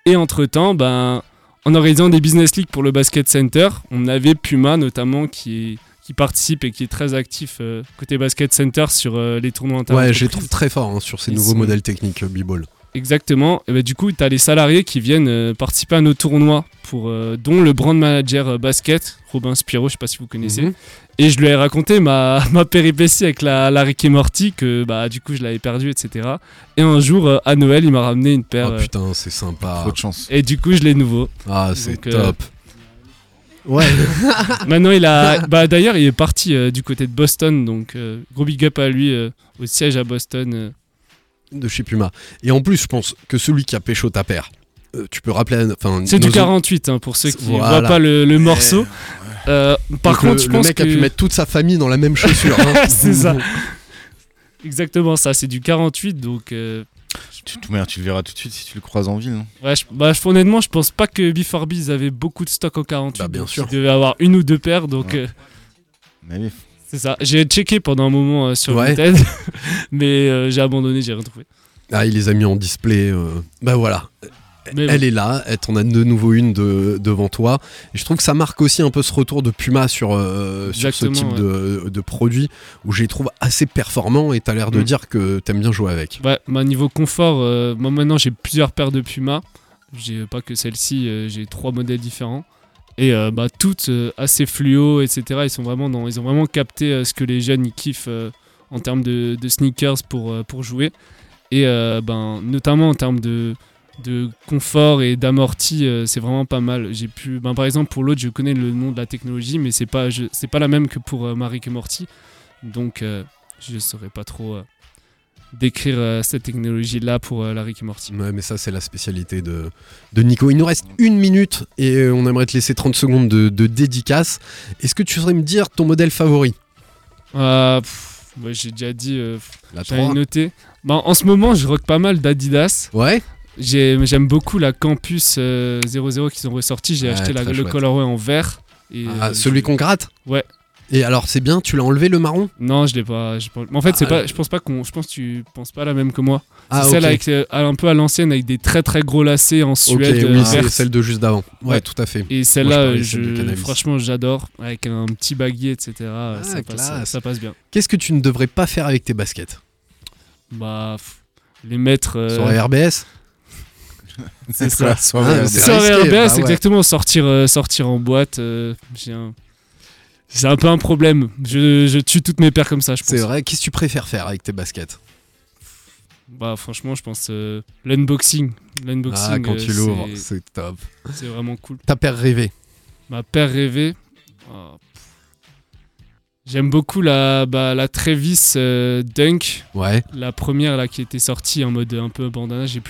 Et entre temps, ben, en organisant des business leagues pour le Basket Center, on avait Puma notamment qui, qui participe et qui est très actif euh, côté Basket Center sur euh, les tournois inter Ouais, je les trouve très forts hein, sur ces nouveaux modèles techniques euh, B-Ball. Exactement. Et bah, du coup, tu as les salariés qui viennent euh, participer à nos tournois, pour, euh, dont le brand manager euh, basket, Robin Spiro, je sais pas si vous connaissez. Mhm. Et je lui ai raconté ma, ma péripétie avec la, la Rick et Morty, que bah, du coup je l'avais perdue, etc. Et un jour, euh, à Noël, il m'a ramené une paire. Oh euh, putain, c'est sympa. Trop de chance. et du coup, je l'ai nouveau. Ah, c'est euh, top. Ouais. Maintenant, il a. Bah, D'ailleurs, il est parti euh, du côté de Boston, donc euh, gros big up à lui, euh, au siège à Boston. De chez Puma. Et en plus, je pense que celui qui a pécho ta paire, euh, tu peux rappeler. C'est du nos- 48 hein, pour ceux qui ne Voilà. voient pas le, le morceau. Euh, par Donc, contre, le, je le pense mec que a pu mettre toute sa famille dans la même chaussure. hein. c'est ça. Exactement ça, c'est du 48 donc euh, Tu, merde, tu le verras tout de suite si tu le croises en ville. non? Ouais, je- bah, honnêtement, je pense pas que B4B ils avaient beaucoup de stock au 48 Bah, bien sûr. Ils devaient avoir une ou deux paires donc Ouais. euh, Mais oui. C'est ça. J'ai checké pendant un moment euh, sur Ouais. Vinted mais euh, j'ai abandonné, j'ai rien trouvé. Ah, il les a mis en display. euh, Bah voilà. Mais Elle bon. est là, elle t'en a de nouveau une de, devant toi. Et je trouve que ça marque aussi un peu ce retour de Puma sur, euh, sur ce type de, de produit où je les trouve assez performants et t'as l'air de Mm. dire que t'aimes bien jouer avec. Ouais, bah, niveau confort, moi maintenant j'ai plusieurs paires de Puma. J'ai pas que celle-ci, j'ai trois modèles différents. Et euh, bah, toutes euh, assez fluo, etc. Ils, sont vraiment ils ont vraiment capté euh, ce que les jeunes kiffent en termes de, sneakers pour, pour jouer. Et ben, notamment en termes de, de confort et d'amorti, c'est vraiment pas mal. J'ai pu, ben, par exemple, pour l'autre, je connais le nom de la technologie, mais c'est pas, c'est pas la même que pour euh, Marie et Morty. Donc, euh, je saurais pas trop. Décrire euh, cette technologie-là pour euh, la Rick et Morty. Ouais, mais ça, c'est la spécialité de, de Nico. Il nous reste une minute et euh, on aimerait te laisser 30 secondes de, de dédicace. Est-ce que tu saurais me dire ton modèle favori? Euh, ouais, J'ai déjà dit, La j'avais 3 noté. Bah, en ce moment, je rock pas mal d'Adidas. Ouais J'ai- J'aime beaucoup la Campus euh, 00 qu'ils ont ressorti. J'ai Ouais, acheté la- le colorway en vert. Et, Ah, Celui qu'on gratte? Ouais. Et alors, c'est bien, tu l'as enlevé le marron? Non, je l'ai pas. pas- En fait, c'est Ah, pas. Je pense pas qu'on. Je pense que tu penses pas la même que moi. Ah, c'est celle avec euh, un peu à l'ancienne avec des très très gros lacets en Suède. euh, oui, c'est verte. celle de juste d'avant. Ouais, Ouais. tout à fait. Et celle-là, je euh, je, franchement, j'adore. Avec un petit baguier, etc. Ah, ça, passe, classe. ça passe bien. Qu'est-ce que tu ne devrais pas faire avec tes baskets? Bah, pff, les mettre. euh, Soirée RBS C'est ça. Soirée Ah, RBS. c'est bah ouais. exactement. Sortir, euh, sortir en boîte. euh, j'ai un- C'est un peu un problème. Je, je tue toutes mes paires comme ça, je pense. C'est vrai. Qu'est-ce que tu préfères faire avec tes baskets Bah, franchement, je pense euh, l'unboxing. L'unboxing. Ah, quand euh, tu l'ouvres, c'est- top. C'est vraiment cool. Ta paire rêvée Ma paire rêvée. pff. J'aime beaucoup la, bah, la Travis euh, Dunk. Ouais. La première là qui était sortie en mode un peu bandana. J'ai